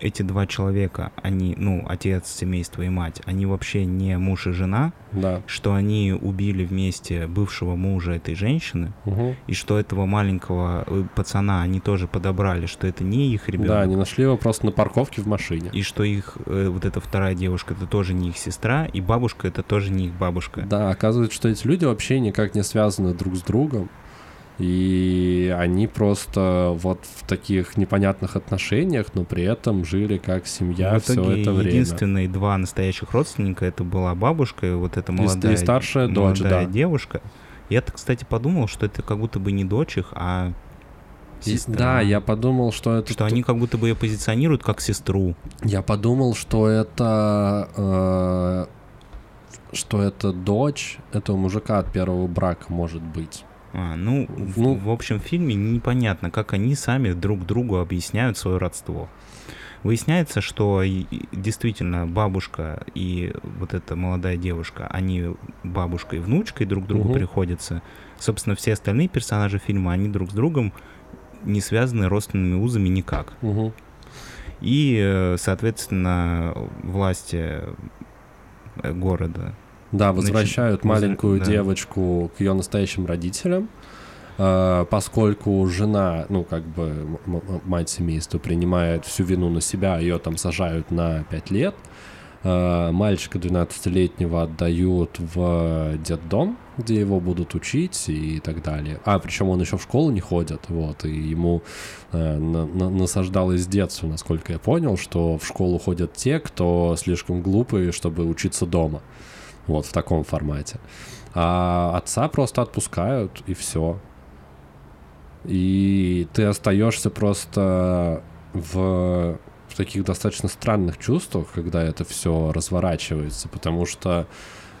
Speaker 2: эти два человека, они, ну, отец семейства и мать, они вообще не муж и жена,
Speaker 3: да.
Speaker 2: что они убили вместе бывшего мужа этой женщины,
Speaker 3: угу.
Speaker 2: и что этого маленького э, пацана они тоже подобрали, что это не их ребенок.
Speaker 3: Да, они нашли его просто на парковке в машине.
Speaker 2: И что их, э, вот эта вторая девушка, это тоже не их сестра, и бабушка это тоже не их бабушка.
Speaker 3: Да, оказывается, что эти люди вообще никак не связаны друг с другом. И они просто вот в таких непонятных отношениях, но при этом жили как семья все это время.
Speaker 2: единственные два настоящих родственника это была бабушка и вот эта молодая,
Speaker 3: и старшая дочь,
Speaker 2: молодая
Speaker 3: да.
Speaker 2: девушка. Я-то, кстати, подумал, что это как будто бы не дочь их, а
Speaker 3: сестра. Да, я подумал, что это...
Speaker 2: Что они как будто бы ее позиционируют как сестру.
Speaker 3: Я подумал, что это... Э, что это дочь этого мужика от первого брака может быть.
Speaker 2: А, ну, ну в, в общем, в фильме непонятно, как они сами друг другу объясняют свое родство. Выясняется, что действительно бабушка и вот эта молодая девушка, они бабушка и внучкой друг другу угу. приходятся. Собственно, все остальные персонажи фильма, они друг с другом не связаны родственными узами никак.
Speaker 3: Угу.
Speaker 2: И, э, соответственно, власти э, города
Speaker 3: да, возвращают Значит, маленькую да. девочку к ее настоящим родителям, э, поскольку жена, ну, как бы мать семейства принимает всю вину на себя, ее там сажают на 5 лет. Э, мальчика 12-летнего отдают в детдом, где его будут учить и так далее. А, причем он еще в школу не ходит, вот, и ему э, на, на, насаждалось с детства, насколько я понял, что в школу ходят те, кто слишком глупый, чтобы учиться дома. Вот в таком формате. А отца просто отпускают, и все. И ты остаешься просто в, в таких достаточно странных чувствах, когда это все разворачивается, потому что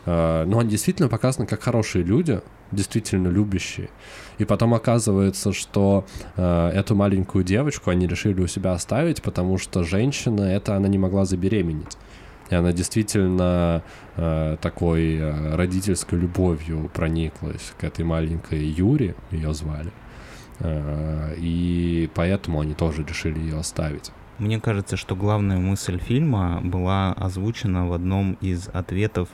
Speaker 3: э, ну, они действительно показаны как хорошие люди, действительно любящие. И потом оказывается, что э, эту маленькую девочку они решили у себя оставить, потому что женщина это она не могла забеременеть. И она действительно э, такой э, родительской любовью прониклась к этой маленькой Юре, ее звали. Э, и поэтому они тоже решили ее оставить.
Speaker 2: Мне кажется, что главная мысль фильма была озвучена в одном из ответов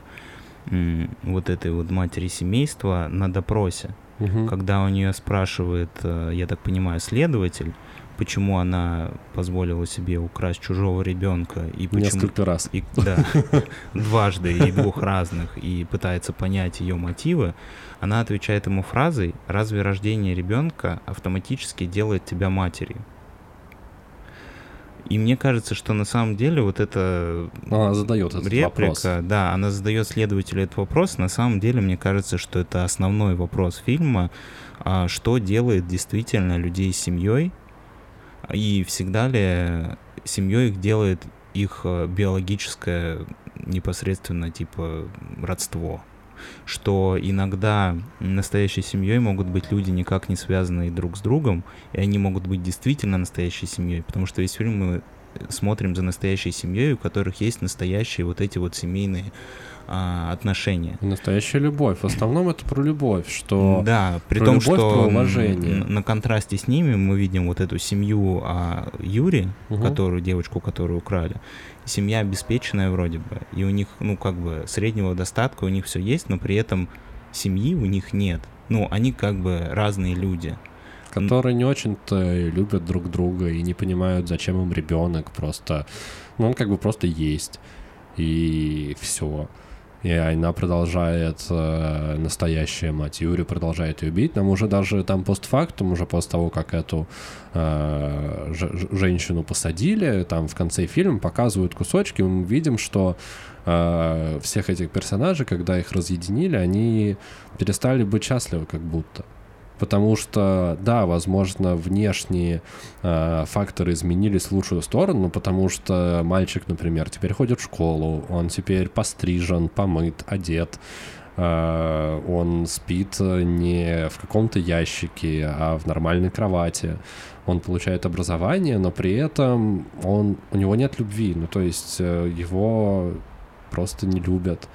Speaker 2: вот этой вот матери семейства на допросе, угу. когда у нее спрашивает, э, я так понимаю, следователь, почему она позволила себе украсть чужого ребенка и почему
Speaker 3: несколько раз
Speaker 2: и, да (laughs) дважды и двух разных и пытается понять ее мотивы она отвечает ему фразой разве рождение ребенка автоматически делает тебя матерью и мне кажется, что на самом деле вот это
Speaker 3: она задает этот реплика, вопрос.
Speaker 2: да, она задает следователю этот вопрос. На самом деле, мне кажется, что это основной вопрос фильма, а что делает действительно людей с семьей, и всегда ли семьей их делает их э, биологическое непосредственно типа родство? Что иногда настоящей семьей могут быть люди никак не связанные друг с другом, и они могут быть действительно настоящей семьей, потому что весь фильм мы смотрим за настоящей семьей, у которых есть настоящие вот эти вот семейные а, отношения.
Speaker 3: Настоящая любовь. В основном это про любовь, что
Speaker 2: да, при том, любовь, что уважение. на контрасте с ними мы видим вот эту семью а, Юри, угу. которую девочку, которую украли. Семья обеспеченная вроде бы, и у них ну как бы среднего достатка у них все есть, но при этом семьи у них нет. Ну они как бы разные люди
Speaker 3: которые не очень-то любят друг друга и не понимают, зачем им ребенок, просто, ну, он как бы просто есть, и все. И она продолжает, э, настоящая мать Юри продолжает ее бить. Нам уже даже там постфактум, уже после того, как эту э, женщину посадили, там в конце фильма показывают кусочки, мы видим, что э, всех этих персонажей, когда их разъединили, они перестали быть счастливы как будто потому что, да, возможно, внешние э, факторы изменились в лучшую сторону, потому что мальчик, например, теперь ходит в школу, он теперь пострижен, помыт, одет, э, он спит не в каком-то ящике, а в нормальной кровати. Он получает образование, но при этом он, у него нет любви, ну то есть э, его просто не любят.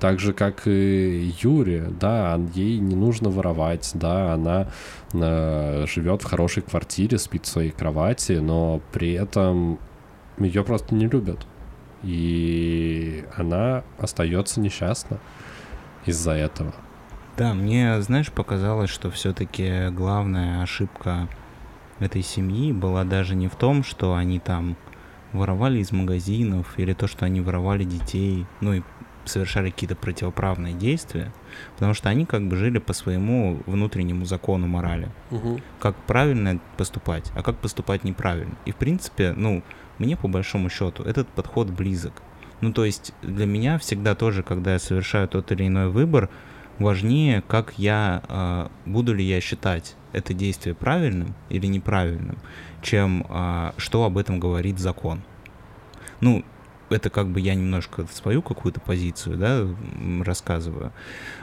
Speaker 3: Так же, как и Юре, да, ей не нужно воровать, да, она э, живет в хорошей квартире, спит в своей кровати, но при этом ее просто не любят. И она остается несчастна из-за этого.
Speaker 2: Да, мне, знаешь, показалось, что все-таки главная ошибка этой семьи была даже не в том, что они там воровали из магазинов или то, что они воровали детей, ну и совершали какие-то противоправные действия, потому что они как бы жили по своему внутреннему закону морали.
Speaker 3: Угу.
Speaker 2: Как правильно поступать, а как поступать неправильно. И в принципе, ну, мне по большому счету этот подход близок. Ну, то есть для меня всегда тоже, когда я совершаю тот или иной выбор, важнее, как я, э, буду ли я считать это действие правильным или неправильным, чем э, что об этом говорит закон. Ну, это как бы я немножко свою какую-то позицию, да, рассказываю.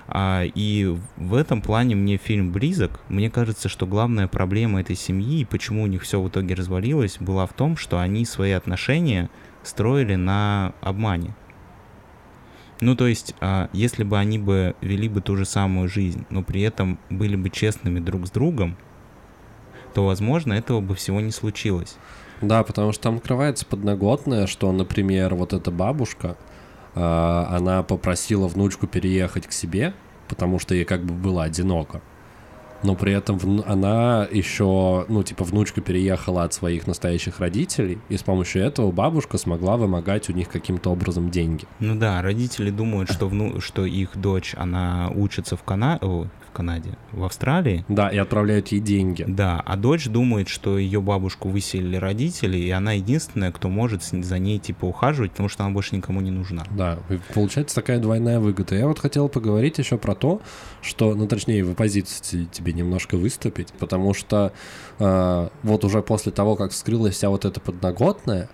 Speaker 2: А, и в этом плане мне фильм близок. Мне кажется, что главная проблема этой семьи и почему у них все в итоге развалилось, была в том, что они свои отношения строили на обмане. Ну, то есть, а, если бы они бы вели бы ту же самую жизнь, но при этом были бы честными друг с другом, то, возможно, этого бы всего не случилось.
Speaker 3: Да, потому что там открывается подноготное, что, например, вот эта бабушка, э, она попросила внучку переехать к себе, потому что ей как бы было одиноко. Но при этом она еще, ну, типа, внучка переехала от своих настоящих родителей, и с помощью этого бабушка смогла вымогать у них каким-то образом деньги.
Speaker 2: Ну да, родители думают, что, вну... что их дочь, она учится в Канаде, в Канаде, в Австралии.
Speaker 3: Да, и отправляют ей деньги.
Speaker 2: Да, а дочь думает, что ее бабушку выселили родители, и она единственная, кто может за ней типа ухаживать, потому что она больше никому не нужна.
Speaker 3: Да, и получается такая двойная выгода. Я вот хотел поговорить еще про то, что, ну точнее, в оппозиции тебе немножко выступить, потому что э, вот уже после того, как вскрылась вся вот эта подноготная,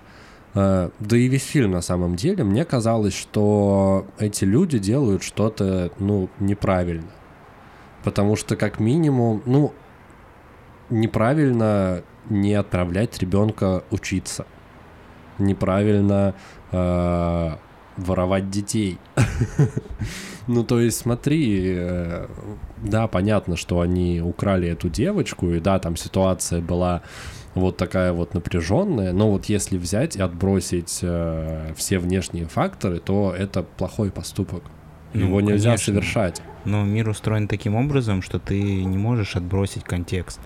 Speaker 3: э, да и весь фильм на самом деле, мне казалось, что эти люди делают что-то, ну, неправильно. Потому что, как минимум, ну, неправильно не отправлять ребенка учиться. Неправильно э, воровать детей. (laughs) Ну, то есть, смотри, э, да, понятно, что они украли эту девочку, и да, там ситуация была вот такая вот напряженная, но вот если взять и отбросить э, все внешние факторы, то это плохой поступок. Ну, Его нельзя конечно. совершать.
Speaker 2: Но мир устроен таким образом, что ты не можешь отбросить контекст.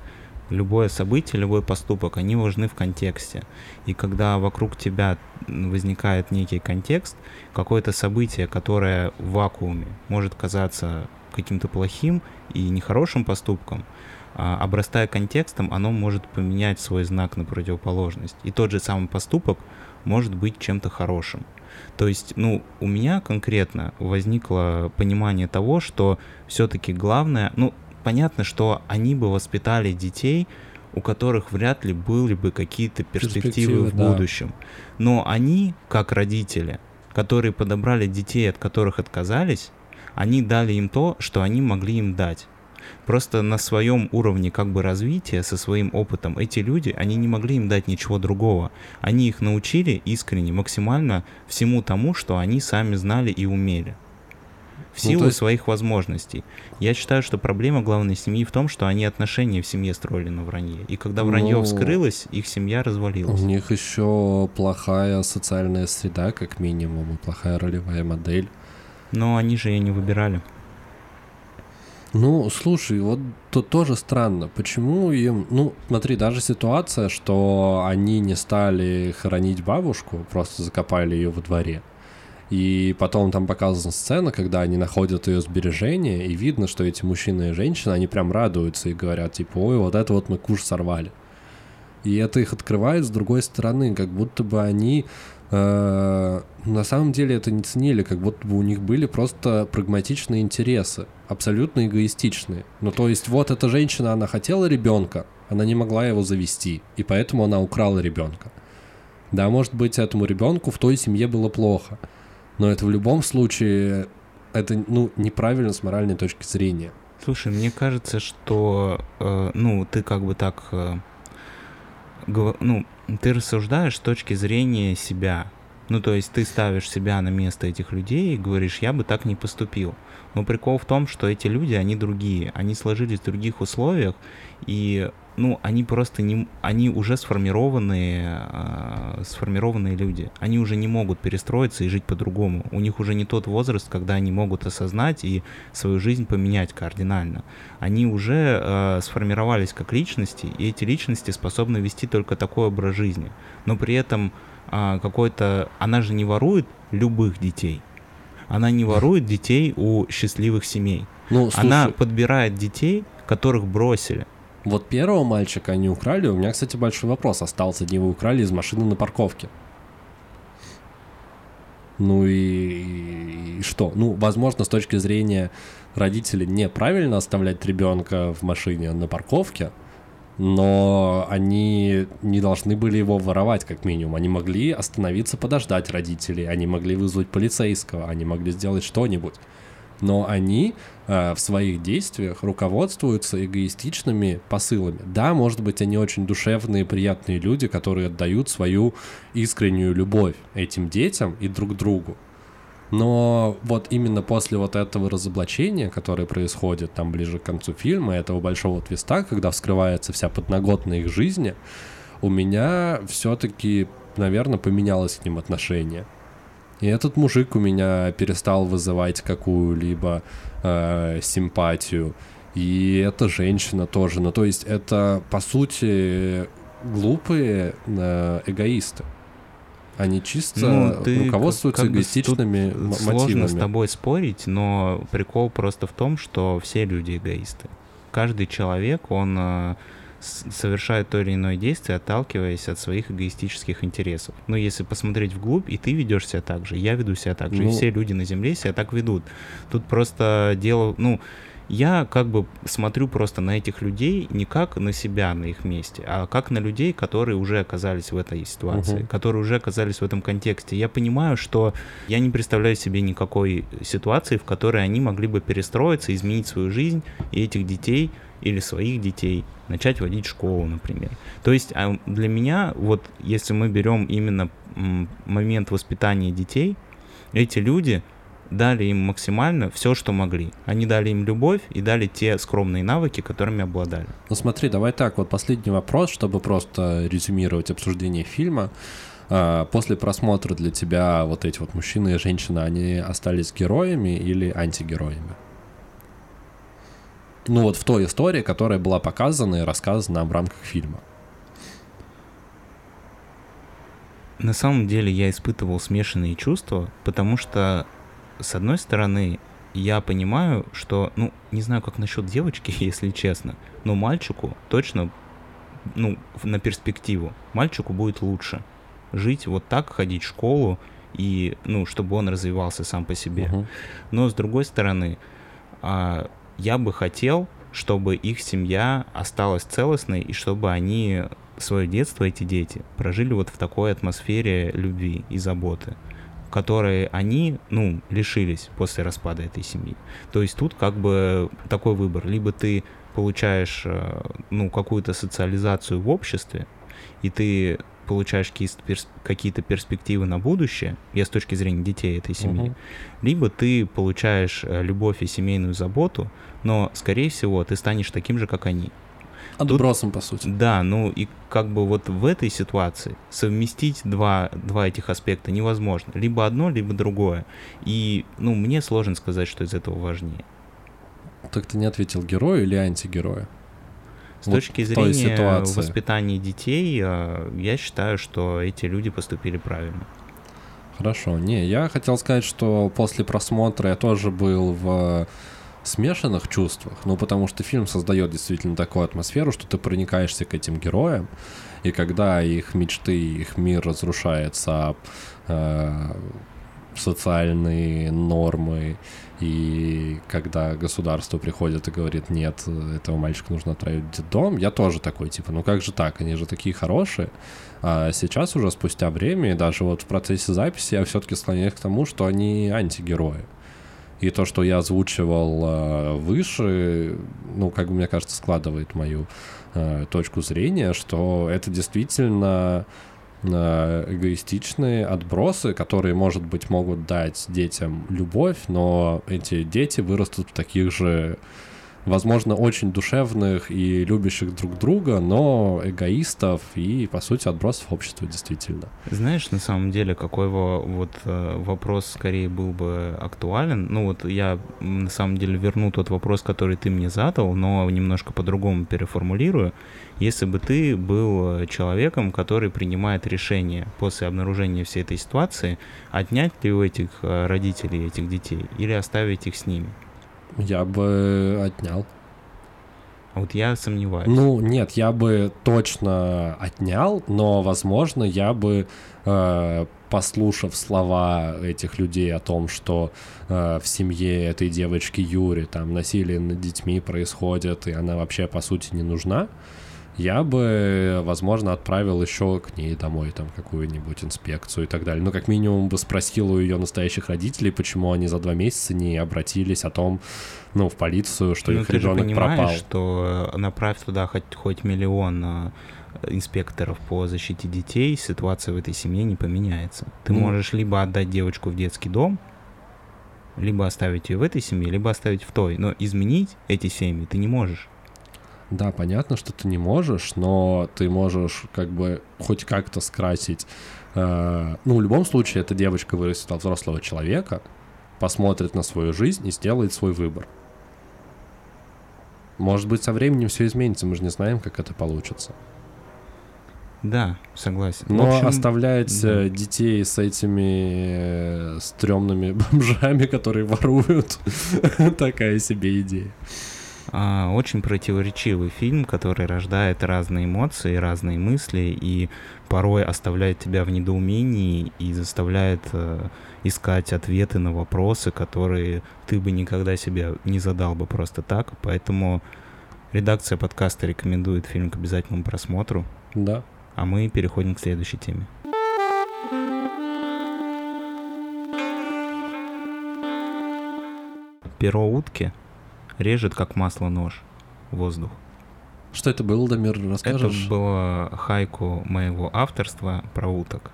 Speaker 2: Любое событие, любой поступок, они важны в контексте. И когда вокруг тебя возникает некий контекст, какое-то событие, которое в вакууме может казаться каким-то плохим и нехорошим поступком, а, обрастая контекстом, оно может поменять свой знак на противоположность. И тот же самый поступок может быть чем-то хорошим. То есть, ну, у меня конкретно возникло понимание того, что все-таки главное, ну, понятно, что они бы воспитали детей, у которых вряд ли были бы какие-то перспективы, перспективы в да. будущем. Но они, как родители, которые подобрали детей, от которых отказались, они дали им то, что они могли им дать. Просто на своем уровне как бы развития, со своим опытом, эти люди, они не могли им дать ничего другого. Они их научили искренне, максимально всему тому, что они сами знали и умели. В ну, силу ну, есть... своих возможностей. Я считаю, что проблема главной семьи в том, что они отношения в семье строили на вранье. И когда вранье ну, вскрылось, их семья развалилась.
Speaker 3: У них еще плохая социальная среда, как минимум, и плохая ролевая модель.
Speaker 2: Но они же ее не выбирали.
Speaker 3: Ну, слушай, вот тут тоже странно. Почему им... Ну, смотри, даже ситуация, что они не стали хоронить бабушку, просто закопали ее во дворе. И потом там показана сцена, когда они находят ее сбережения, и видно, что эти мужчины и женщины, они прям радуются и говорят, типа, ой, вот это вот мы куш сорвали. И это их открывает с другой стороны, как будто бы они э, на самом деле это не ценили, как будто бы у них были просто прагматичные интересы, абсолютно эгоистичные. Ну то есть вот эта женщина, она хотела ребенка, она не могла его завести, и поэтому она украла ребенка. Да, может быть, этому ребенку в той семье было плохо, но это в любом случае это ну неправильно с моральной точки зрения.
Speaker 2: Слушай, мне кажется, что э, ну ты как бы так э, ну, ты рассуждаешь с точки зрения себя. Ну, то есть ты ставишь себя на место этих людей и говоришь, я бы так не поступил. Но прикол в том, что эти люди, они другие. Они сложились в других условиях, и ну, они просто не, они уже сформированные, э, сформированные люди. Они уже не могут перестроиться и жить по-другому. У них уже не тот возраст, когда они могут осознать и свою жизнь поменять кардинально. Они уже э, сформировались как личности, и эти личности способны вести только такой образ жизни. Но при этом э, какой-то, она же не ворует любых детей Она не ворует детей у счастливых семей.
Speaker 3: Ну, слушай,
Speaker 2: Она подбирает детей, которых бросили.
Speaker 3: Вот первого мальчика они украли. У меня, кстати, большой вопрос остался. Они его украли из машины на парковке. Ну и, и что? Ну, возможно, с точки зрения родителей неправильно оставлять ребенка в машине на парковке, но они не должны были его воровать, как минимум. Они могли остановиться, подождать родителей, они могли вызвать полицейского, они могли сделать что-нибудь. Но они э, в своих действиях руководствуются эгоистичными посылами. Да, может быть, они очень душевные, приятные люди, которые отдают свою искреннюю любовь этим детям и друг другу. Но вот именно после вот этого разоблачения, которое происходит там ближе к концу фильма, этого большого твиста, когда вскрывается вся подноготная их жизни, у меня все-таки, наверное, поменялось к ним отношение. И этот мужик у меня перестал вызывать какую-либо э, симпатию. И эта женщина тоже. Ну, то есть это, по сути, глупые э, эгоисты. Они чисто
Speaker 2: Ну, ты
Speaker 3: руководствуются
Speaker 2: как
Speaker 3: эгоистичными
Speaker 2: тут
Speaker 3: м-
Speaker 2: Сложно
Speaker 3: мотивами.
Speaker 2: с тобой спорить, но прикол просто в том, что все люди эгоисты. Каждый человек, он с- совершает то или иное действие, отталкиваясь от своих эгоистических интересов. Но если посмотреть вглубь, и ты ведешь себя так же, и я веду себя так же,
Speaker 3: Ну-
Speaker 2: и все люди на Земле себя так ведут. Тут просто дело, ну, я как бы смотрю просто на этих людей не как на себя на их месте, а как на людей, которые уже оказались в этой ситуации,
Speaker 3: Мгм.
Speaker 2: которые уже оказались в этом контексте. Я понимаю, что я не представляю себе никакой ситуации, в которой они могли бы перестроиться, изменить свою жизнь и этих детей или своих детей начать водить школу, например. То есть а, для меня, вот если мы берем именно момент воспитания детей, эти люди дали им максимально все, что могли. Они дали им любовь и дали те скромные навыки, которыми обладали.
Speaker 3: Ну смотри, давай так, вот последний вопрос, чтобы просто резюмировать обсуждение фильма. А, После просмотра для тебя вот эти вот мужчина и женщина, они остались героями или антигероями? Ну вот в той истории, которая была показана и рассказана в рамках фильма.
Speaker 2: На самом деле я испытывал смешанные чувства, потому что, с одной стороны, я понимаю, что, ну, не знаю, как насчет девочки, (laughs) если честно, но мальчику точно, ну, на перспективу, мальчику будет лучше жить вот так, ходить в школу, и, ну, чтобы он развивался сам по себе.
Speaker 3: Мгм.
Speaker 2: Но с другой стороны, а, я бы хотел, чтобы их семья осталась целостной и чтобы они свое детство, эти дети, прожили вот в такой атмосфере любви и заботы, которые они, ну, лишились после распада этой семьи. То есть тут как бы такой выбор. Либо ты получаешь, э, ну, какую-то социализацию в обществе, и ты получаешь какие-то перс- какие-то перспективы на будущее, я с точки зрения детей этой семьи,
Speaker 3: Мгм.
Speaker 2: либо ты получаешь э, любовь и семейную заботу, но, скорее всего, ты станешь таким же, как они.
Speaker 3: Отбросом, по сути.
Speaker 2: Да, ну и как бы вот в этой ситуации совместить два, два этих аспекта невозможно. Либо одно, либо другое. И, ну, мне сложно сказать, что из этого важнее.
Speaker 3: Так ты не ответил, герою или антигерою?
Speaker 2: С
Speaker 3: Вот
Speaker 2: точки зрения
Speaker 3: ситуации.
Speaker 2: воспитания детей, э, я считаю, что эти люди поступили правильно.
Speaker 3: Хорошо. Не, я хотел сказать, что после просмотра я тоже был в смешанных чувствах, ну, потому что фильм создает действительно такую атмосферу, что ты проникаешься к этим героям, и когда их мечты, их мир разрушается, э, социальные нормы, и когда государство приходит и говорит, нет, этого мальчика нужно отправить в детдом, я тоже такой, типа, ну как же так, они же такие хорошие. А сейчас уже спустя время, и даже вот в процессе записи, я все-таки склоняюсь к тому, что они антигерои. И то, что я озвучивал э, выше, ну, как бы, мне кажется, складывает мою э, точку зрения, что это действительно эгоистичные отбросы, которые, может быть, могут дать детям любовь, но эти дети вырастут в таких же возможно, очень душевных и любящих друг друга, но эгоистов и, по сути, отбросов общества действительно.
Speaker 2: Знаешь, на самом деле, какой вот э, вопрос скорее был бы актуален? Ну вот я на самом деле верну тот вопрос, который ты мне задал, но немножко по-другому переформулирую. Если бы ты был человеком, который принимает решение после обнаружения всей этой ситуации, отнять ли у этих э, родителей этих детей или оставить их с ними?
Speaker 3: Я бы отнял.
Speaker 2: А вот я сомневаюсь.
Speaker 3: Ну, нет, я бы точно отнял, но, возможно, я бы, э, послушав слова этих людей о том, что э, в семье этой девочки Юри там насилие над детьми происходит, и она вообще, по сути, не нужна, я бы, возможно, отправил еще к ней домой там какую-нибудь инспекцию и так далее. Ну, как минимум бы спросил у ее настоящих родителей, почему они за два месяца не обратились о том, ну, в полицию, что
Speaker 2: ну,
Speaker 3: их ребенок
Speaker 2: же
Speaker 3: пропал.
Speaker 2: что направь туда хоть, хоть миллион а, инспекторов по защите детей, ситуация в этой семье не поменяется. Ты ну, можешь либо отдать девочку в детский дом, либо оставить ее в этой семье, либо оставить в той. Но изменить эти семьи ты не можешь.
Speaker 3: Да, понятно, что ты не можешь, но ты можешь как бы хоть как-то скрасить. Э, ну, в любом случае, эта девочка вырастет от взрослого человека, посмотрит на свою жизнь и сделает свой выбор. Может быть, со временем все изменится, мы же не знаем, как это получится.
Speaker 2: Да, согласен.
Speaker 3: Но общем, оставлять да. детей с этими э, стрёмными бомжами, которые воруют, (laughs) такая себе идея.
Speaker 2: А, очень противоречивый фильм, который рождает разные эмоции, разные мысли и порой оставляет тебя в недоумении и заставляет э, искать ответы на вопросы, которые ты бы никогда себе не задал бы просто так. Поэтому редакция подкаста рекомендует фильм к обязательному просмотру.
Speaker 3: Да.
Speaker 2: А мы переходим к следующей теме. Перо утки режет как масло нож воздух.
Speaker 3: Что это было, Дамир, расскажешь?
Speaker 2: Это было хайку моего авторства про уток.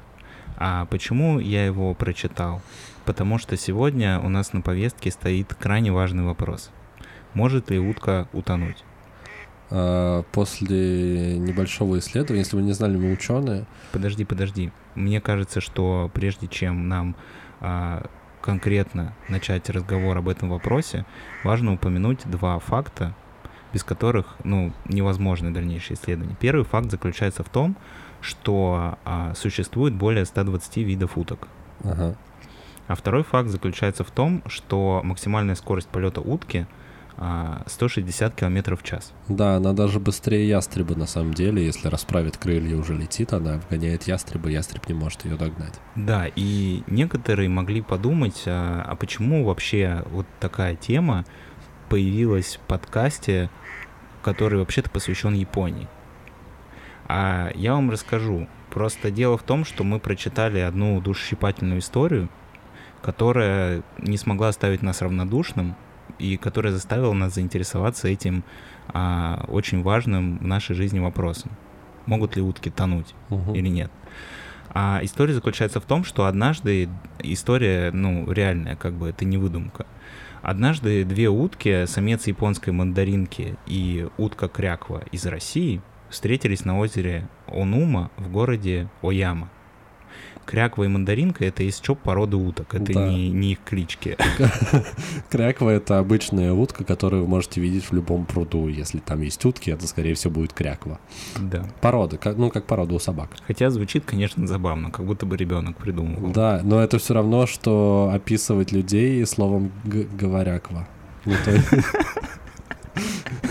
Speaker 2: А почему я его прочитал? Потому что сегодня у нас на повестке стоит крайне важный вопрос. Может ли утка утонуть?
Speaker 3: А, после небольшого исследования, если вы не знали, мы ученые.
Speaker 2: Подожди, подожди. Мне кажется, что прежде чем нам а, конкретно начать разговор об этом вопросе, важно упомянуть два факта, без которых ну, невозможно дальнейшее исследование. Первый факт заключается в том, что а, существует более 120 видов уток.
Speaker 3: Ага.
Speaker 2: А второй факт заключается в том, что максимальная скорость полета утки 160 км в час.
Speaker 3: Да, она даже быстрее ястреба на самом деле. Если расправит крылья, уже летит, она обгоняет ястреба, ястреб не может ее догнать.
Speaker 2: Да, и некоторые могли подумать, а, а почему вообще вот такая тема появилась в подкасте, который вообще-то посвящен Японии. А я вам расскажу. Просто дело в том, что мы прочитали одну душесчипательную историю, которая не смогла оставить нас равнодушным, и которая заставила нас заинтересоваться этим а, очень важным в нашей жизни вопросом. Могут ли утки тонуть угу. или нет? А история заключается в том, что однажды история, ну, реальная, как бы это не выдумка. Однажды две утки, самец японской мандаринки и утка кряква из России, встретились на озере Онума в городе Ояма. Кряква и мандаринка — это из чоп породы уток, это да. не, не их клички. (laughs)
Speaker 3: Кряква — это обычная утка, которую вы можете видеть в любом пруду. Если там есть утки, это, скорее всего, будет кряква.
Speaker 2: Да.
Speaker 3: Порода, как, ну, как порода у собак.
Speaker 2: Хотя звучит, конечно, забавно, как будто бы ребенок придумал.
Speaker 3: Да, но это все равно, что описывать людей словом говоряква. Ну, то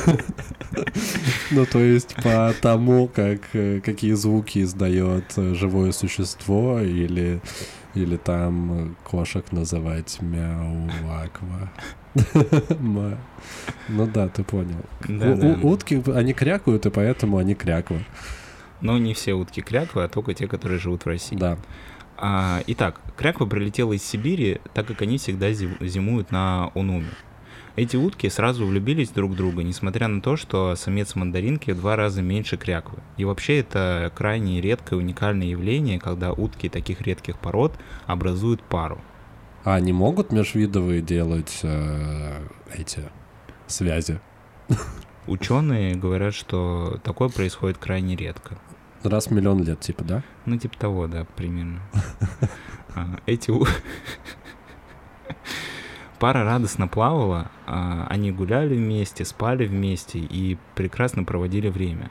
Speaker 3: (laughs) (laughs) Ну, то есть по тому, как, э, какие звуки издает э, живое существо, или, или там кошек называть мяуаква. (laughs) Ну да, ты понял. Утки, они крякают, и поэтому они кряква.
Speaker 2: Но не все утки кряквы, а только те, которые живут в России.
Speaker 3: Да.
Speaker 2: А, итак, кряква прилетела из Сибири, так как они всегда зимуют на Онуме. Эти утки сразу влюбились друг в друга, несмотря на то, что самец мандаринки в два раза меньше кряквы. И вообще это крайне редкое уникальное явление, когда утки таких редких пород образуют пару.
Speaker 3: А они могут межвидовые делать э, эти связи? (laughs)
Speaker 2: Ученые говорят, что такое происходит крайне редко.
Speaker 3: Раз в миллион лет, типа, да?
Speaker 2: Ну, типа того, да, примерно. (laughs) А, эти... (laughs) Пара радостно плавала, а, они гуляли вместе, спали вместе и прекрасно проводили время.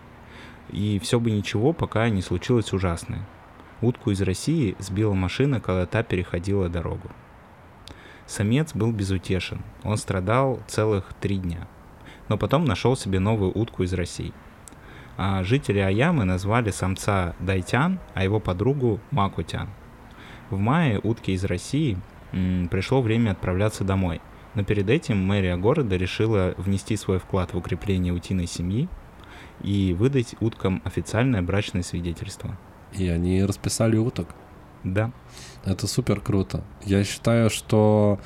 Speaker 2: И все бы ничего, пока не случилось ужасное. Утку из России сбила машина, когда та переходила дорогу. Самец был безутешен, он страдал целых три дня. Но потом нашел себе новую утку из России. А жители Аямы назвали самца Дайтян, а его подругу Макутян. В мае утки из России пришло время отправляться домой. Но перед этим мэрия города решила внести свой вклад в укрепление утиной семьи и выдать уткам официальное брачное свидетельство.
Speaker 3: И они расписали уток.
Speaker 2: Да.
Speaker 3: Это супер круто. Я считаю, что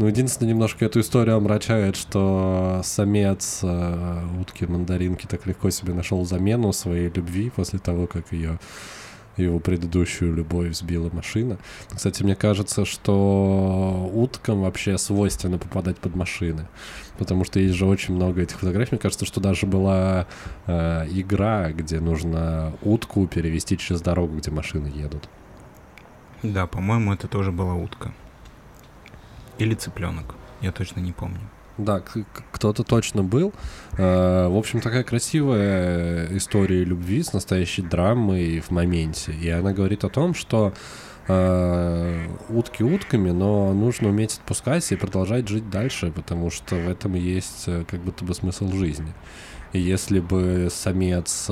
Speaker 3: ну, единственное, немножко эту историю омрачает, что самец э, утки мандаринки так легко себе нашел замену своей любви после того, как ее его предыдущую любовь сбила машина. Кстати, мне кажется, что уткам вообще свойственно попадать под машины, потому что есть же очень много этих фотографий. Мне кажется, что даже была э, игра, где нужно утку перевести через дорогу, где машины едут.
Speaker 2: Да, по-моему, это тоже была утка. Или цыпленок. Я точно не помню.
Speaker 3: Да, кто-то точно был. Э, в общем, такая красивая история любви с настоящей драмой в моменте. И она говорит о том, что э, утки утками, но нужно уметь отпускать и продолжать жить дальше, потому что в этом есть э, как будто бы смысл жизни. И если бы самец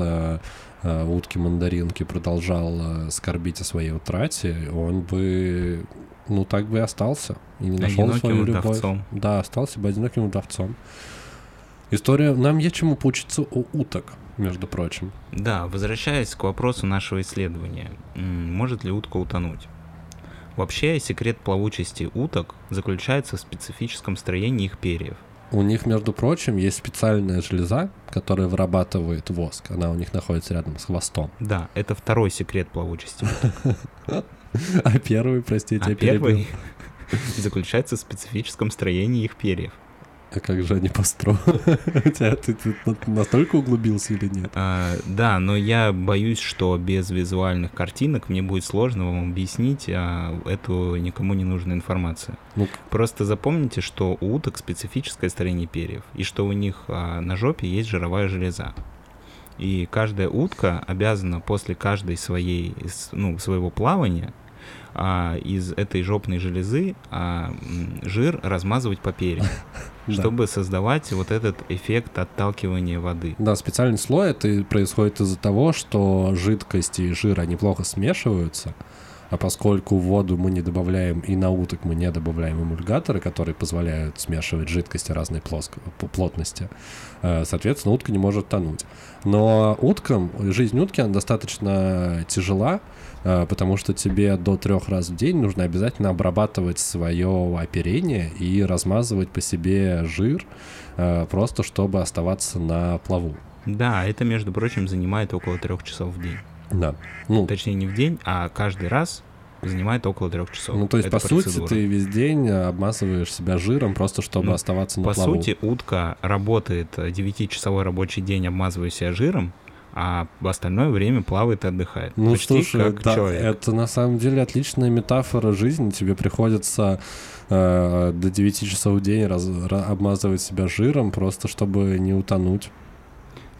Speaker 3: утки-мандаринки продолжал скорбить о своей утрате, он бы ну так бы и остался. И не нашел одиноким свою любовь. Удавцом. Да, остался бы одиноким удавцом. История... Нам есть чему поучиться у уток, между прочим.
Speaker 2: Да, возвращаясь к вопросу нашего исследования. Может ли утка утонуть? Вообще, секрет плавучести уток заключается в специфическом строении их перьев.
Speaker 3: У них, между прочим, есть специальная железа, которая вырабатывает воск. Она у них находится рядом с хвостом.
Speaker 2: Да, это второй секрет плавучести. (laughs) (laughs)
Speaker 3: А первый, простите,
Speaker 2: а первый (laughs) заключается в специфическом строении их перьев.
Speaker 3: А как же они построены? (laughs) Ты, ты, ты настолько углубился или нет?
Speaker 2: А, да, но я боюсь, что без визуальных картинок мне будет сложно вам объяснить а, эту никому не нужную информацию. Ну, Просто запомните, что у уток специфическое строение перьев, и что у них а, на жопе есть жировая железа. И каждая утка обязана после каждой своей, ну, своего плавания а, из этой жопной железы а, жир размазывать по перьям, (laughs) чтобы создавать вот этот эффект отталкивания воды.
Speaker 3: Да, специальный слой это происходит из-за того, что жидкости и жир, они плохо смешиваются, а поскольку в воду мы не добавляем, и на уток мы не добавляем эмульгаторы, которые позволяют смешивать жидкости разной плоско, плотности, э, соответственно, утка не может тонуть. Но уткам, жизнь утки, она достаточно тяжела, э, потому что тебе до трех раз в день нужно обязательно обрабатывать свое оперение и размазывать по себе жир, э, просто чтобы оставаться на плаву.
Speaker 2: Да, это, между прочим, занимает около трех часов в день.
Speaker 3: Да.
Speaker 2: Ну, Точнее, не в день, а каждый раз занимает около трех часов.
Speaker 3: Ну, то есть, по процедура. сути, ты весь день обмазываешь себя жиром просто, чтобы ну, оставаться на
Speaker 2: по
Speaker 3: плаву.
Speaker 2: По сути, утка работает 9-часовой рабочий день, обмазывая себя жиром, а в остальное время плавает и отдыхает.
Speaker 3: Ну, Почти слушай, как да, человек. это на самом деле отличная метафора жизни. Тебе приходится э, до 9 часов в день раз, раз, обмазывать себя жиром, просто чтобы не утонуть.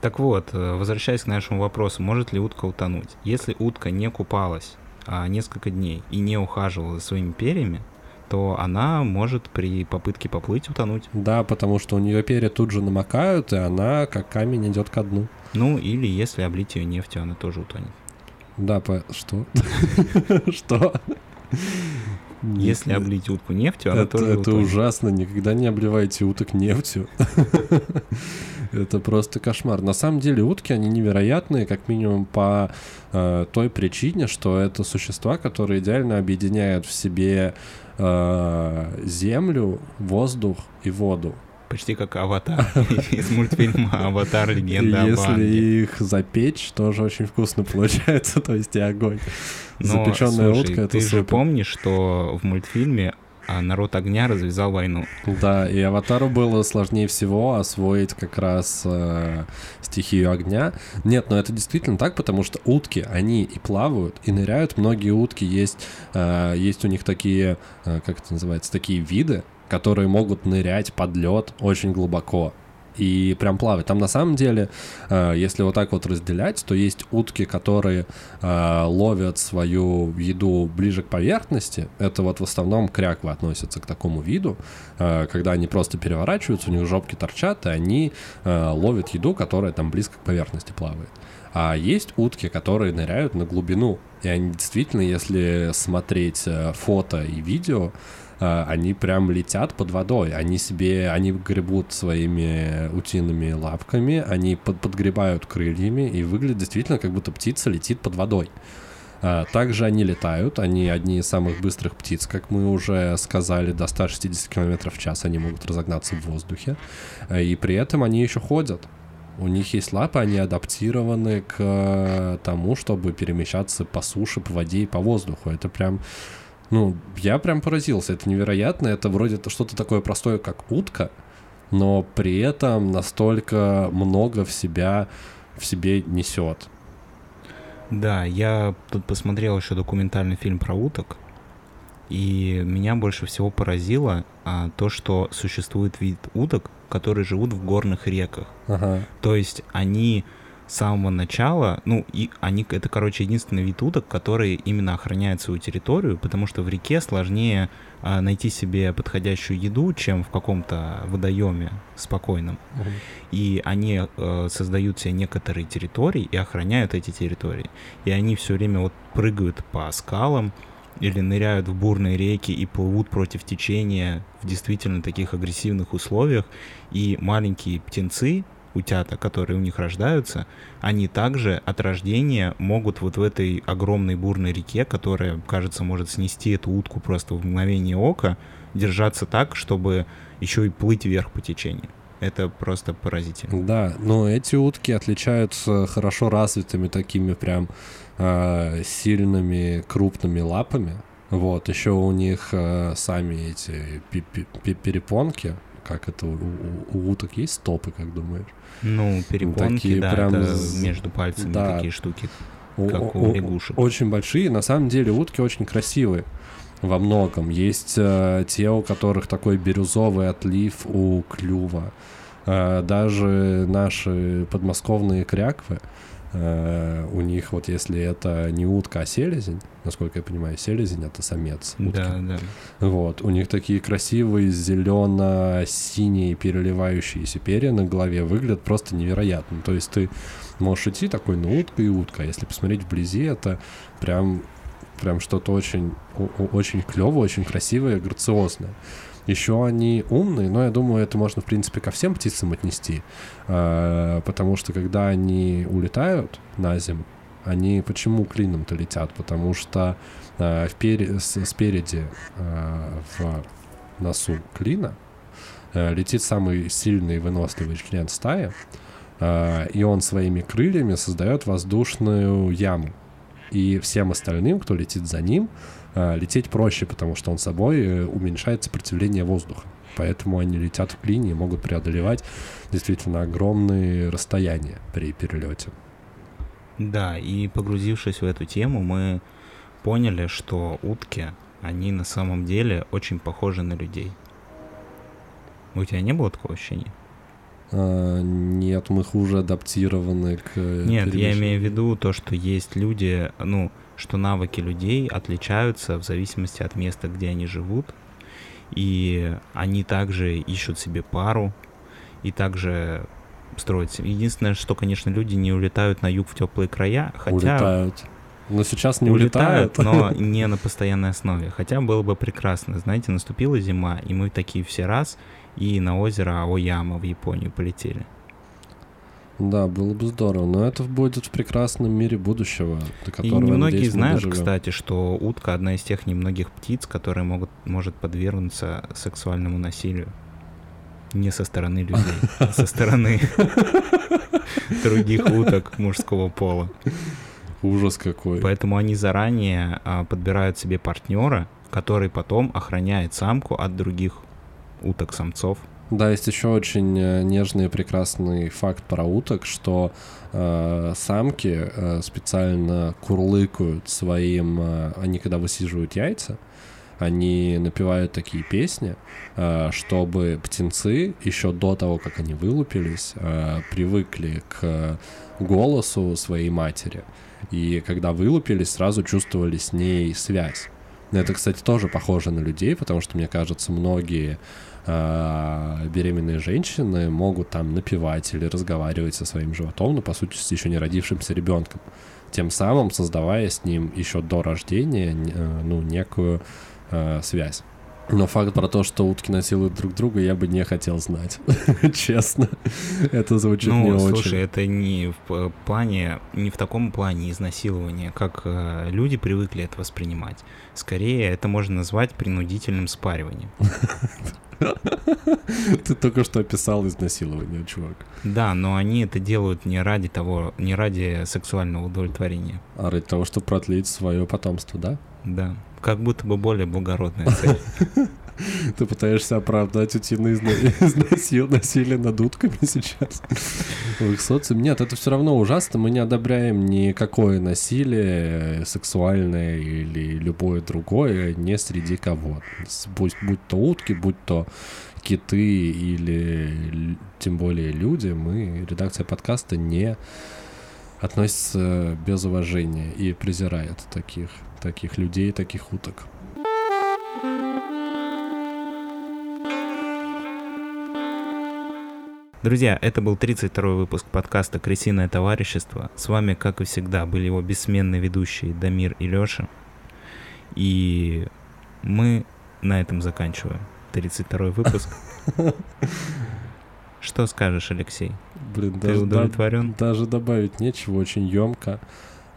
Speaker 2: Так вот, э, возвращаясь к нашему вопросу, может ли утка утонуть? Если утка не купалась а, несколько дней и не ухаживала за своими перьями, то она может при попытке поплыть утонуть.
Speaker 3: Да, потому что у нее перья тут же намокают, и она как камень идет ко дну.
Speaker 2: Ну, или если облить ее нефтью, она тоже утонет.
Speaker 3: Да, по... что? (laughs) Что?
Speaker 2: Если облить утку нефтью, она тоже
Speaker 3: Это ужасно, никогда не обливайте уток нефтью. (laughs) Это просто кошмар. На самом деле утки, они невероятные, как минимум по э, той причине, что это существа, которые идеально объединяют в себе э, землю, воздух и воду.
Speaker 2: Почти как аватар (laughs) из мультфильма Аватар Легенда
Speaker 3: Если их запечь, тоже очень вкусно получается, (laughs) то есть и огонь.
Speaker 2: Запеченная утка это Ты же помнишь, что в мультфильме а народ огня развязал войну.
Speaker 3: Да, и Аватару было сложнее всего освоить как раз э, стихию огня. Нет, но это действительно так, потому что утки, они и плавают, и ныряют. Многие утки есть, э, есть у них такие, э, как это называется, такие виды, которые могут нырять под лед очень глубоко и прям плавать. Там на самом деле, э, если вот так вот разделять, то есть утки, которые э, ловят свою еду ближе к поверхности. Это вот в основном кряквы относятся к такому виду, э, когда они просто переворачиваются, у них жопки торчат, и они ловят еду, которая там близко к поверхности плавает. А есть утки, которые ныряют на глубину. И они действительно, если смотреть фото и видео, они прям летят под водой. Они себе, они гребут своими утиными лапками, они под, подгребают крыльями и выглядит действительно, как будто птица летит под водой. А, также они летают, они одни из самых быстрых птиц, как мы уже сказали, до 160 км в час они могут разогнаться в воздухе. А, и при этом они еще ходят. У них есть лапы, они адаптированы к тому, чтобы перемещаться по суше, по воде и по воздуху. Это прям ну, я прям поразился. Это невероятно. Это вроде -то что-то такое простое, как утка, но при этом настолько много в себя в себе несет.
Speaker 2: Да, я тут посмотрел еще документальный фильм про уток, и меня больше всего поразило а, то, что существует вид уток, которые живут в горных реках. Ага. То есть они с самого начала, ну, и они, это, короче, единственный вид уток, который именно охраняет свою территорию, потому что в реке сложнее а, найти себе подходящую еду, чем в каком-то водоеме спокойном. Угу. И они а, создают себе некоторые территории и охраняют эти территории. И они все время вот прыгают по скалам, или ныряют в бурные реки и плывут против течения в действительно таких агрессивных условиях. И маленькие птенцы, утята, которые у них рождаются, они также от рождения могут вот в этой огромной бурной реке, которая, кажется, может снести эту утку просто в мгновение ока, держаться так, чтобы еще и плыть вверх по течению. Это просто поразительно.
Speaker 3: Да, но эти утки отличаются хорошо развитыми такими прям э, сильными крупными лапами. Вот, еще у них э, сами эти перепонки, как это у, у, у уток есть стопы, как думаешь?
Speaker 2: Ну, перепонки, такие да, прям это между пальцами да. такие штуки, как у, у лягушек.
Speaker 3: Очень большие. На самом деле утки очень красивые во многом. Есть э, те, у которых такой бирюзовый отлив у клюва. Э, даже наши подмосковные кряквы, у них вот если это не утка, а селезень, насколько я понимаю, селезень это самец
Speaker 2: утки. Да, да.
Speaker 3: Вот, у них такие красивые зелено-синие переливающиеся перья на голове выглядят просто невероятно. То есть ты можешь идти такой, ну утка и утка. Если посмотреть вблизи, это прям прям что-то очень очень клевое, очень красивое, грациозное. Еще они умные, но я думаю, это можно, в принципе, ко всем птицам отнести, а, потому что когда они улетают на зиму, они почему клином-то летят? Потому что э, впер... спереди э, в носу клина э, летит самый сильный и выносливый член стаи, и он своими крыльями создает воздушную яму. И всем остальным, кто летит за ним, лететь проще, потому что он собой э, уменьшает сопротивление воздуха. Поэтому они летят в клине и могут преодолевать действительно огромные расстояния при перелете.
Speaker 2: Да, и погрузившись в эту тему, мы поняли, что утки, они на самом деле очень похожи на людей. У тебя не было такого ощущения?
Speaker 3: А, нет, мы хуже адаптированы к...
Speaker 2: Нет, я имею в виду то, что есть люди, ну, что навыки людей отличаются в зависимости от места, где они живут, и они также ищут себе пару, и также строят. Единственное, что, конечно, люди не улетают на юг в теплые края, хотя...
Speaker 3: Улетают. Но сейчас не улетают,
Speaker 2: улетают, но (laughs) не на постоянной основе. Хотя было бы прекрасно. Знаете, наступила зима, и мы такие все раз, и на озеро Аояма в Японию полетели.
Speaker 3: Да, было бы здорово, но это будет в прекрасном мире будущего,
Speaker 2: до которого, И немногие надеюсь, знают, кстати, что утка одна из тех немногих птиц, которая могут, может подвергнуться сексуальному насилию. Не со стороны людей, а со стороны (laughs) других уток мужского пола.
Speaker 3: Ужас какой.
Speaker 2: Поэтому они заранее а, подбирают себе партнера, который потом охраняет самку от других уток-самцов.
Speaker 3: Да, есть еще очень э, нежный и прекрасный факт про уток, что э, самки э, специально курлыкают своим, э, они когда высиживают яйца, они напевают такие песни, э, чтобы птенцы еще до того, как они вылупились, э, привыкли к голосу своей матери. И когда вылупились, сразу чувствовали с ней связь. Это, кстати, тоже похоже на людей, потому что, мне кажется, многие э, беременные женщины могут там напевать или разговаривать со своим животом, но по сути с еще не родившимся ребенком, тем самым создавая с ним еще до рождения э, ну некую э, связь. Но факт про то, что утки насилуют друг друга, я бы не хотел знать. (laughs) Честно. Это звучит
Speaker 2: ну,
Speaker 3: не
Speaker 2: слушай,
Speaker 3: очень.
Speaker 2: слушай, это не в плане, не в таком плане изнасилования, как э, люди привыкли это воспринимать. Скорее, это можно назвать принудительным спариванием. (laughs)
Speaker 3: Ты только что описал изнасилование, чувак.
Speaker 2: Да, но они это делают не ради того, не ради сексуального удовлетворения.
Speaker 3: А ради того, чтобы продлить свое потомство, да?
Speaker 2: Да. Как будто бы более благородная цель. (laughs)
Speaker 3: Ты пытаешься оправдать утиное (laughs) насилие над утками сейчас (laughs) в их социуме. Нет, это все равно ужасно. Мы не одобряем никакое насилие сексуальное или любое другое не среди кого. Будь, будь то утки, будь то киты или тем более люди, мы, редакция подкаста, не относится без уважения и презирает таких, таких людей, таких уток.
Speaker 2: Друзья, это был 32-й выпуск подкаста «Крысиное товарищество». С вами, как и всегда, были его бессменные ведущие Дамир и Лёша. И мы на этом заканчиваем 32-й выпуск. (laughs) Что скажешь, Алексей?
Speaker 3: Блин,
Speaker 2: Ты
Speaker 3: даже,
Speaker 2: удовлетворен?
Speaker 3: Да, даже добавить нечего, очень емко.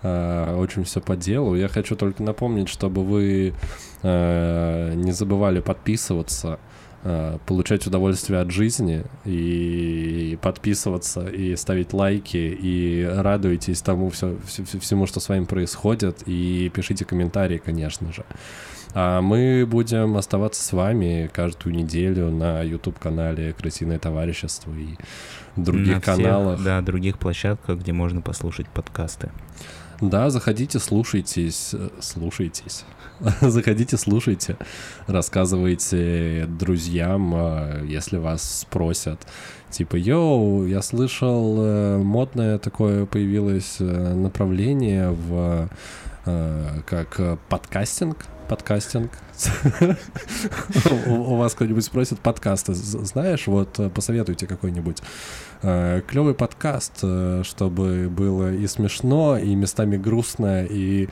Speaker 3: Uh, очень все по делу. Я хочу только напомнить, чтобы вы uh, не забывали подписываться Э, получать удовольствие от жизни и подписываться и ставить лайки и радуйтесь тому все, всему, что с вами происходит и пишите комментарии, конечно же. А мы будем оставаться с вами каждую неделю на YouTube-канале «Крысиное товарищество» и других
Speaker 2: на
Speaker 3: каналах.
Speaker 2: Всех, да, других площадках, где можно послушать подкасты.
Speaker 3: Да, заходите, слушайтесь, э, слушайтесь. (laughs) Заходите, слушайте, рассказывайте друзьям, э, если вас спросят. Типа, йоу, я слышал, э, модное такое появилось направление в как подкастинг, подкастинг. У вас кто-нибудь спросит подкасты, знаешь, вот посоветуйте какой-нибудь э, клевый подкаст, э, чтобы было и смешно, и местами грустно, и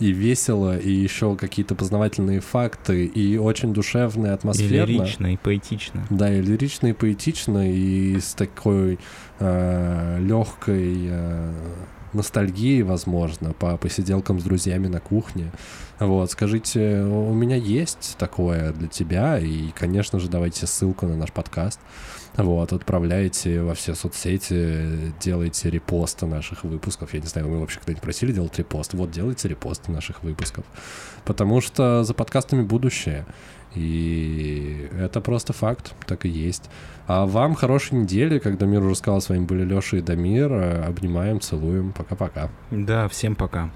Speaker 3: и весело, и еще какие-то познавательные факты, и очень душевно и атмосферно.
Speaker 2: И лирично, и поэтично.
Speaker 3: Да, и лирично, и поэтично, и с такой э, легкой э, ностальгией, возможно, по посиделкам с друзьями на кухне. Вот, скажите, у меня есть такое для тебя, и, конечно же, давайте ссылку на наш подкаст. Вот, отправляете во все соцсети, делайте репосты наших выпусков. Я не знаю, мы вообще когда-нибудь просили делать репосты. Вот, делайте репосты наших выпусков. Потому что за подкастами будущее. И это просто факт, так и есть. А вам хорошей недели, когда мир уже сказал, с вами были Леша и Дамир. Обнимаем, целуем. Пока-пока.
Speaker 2: Да, всем пока.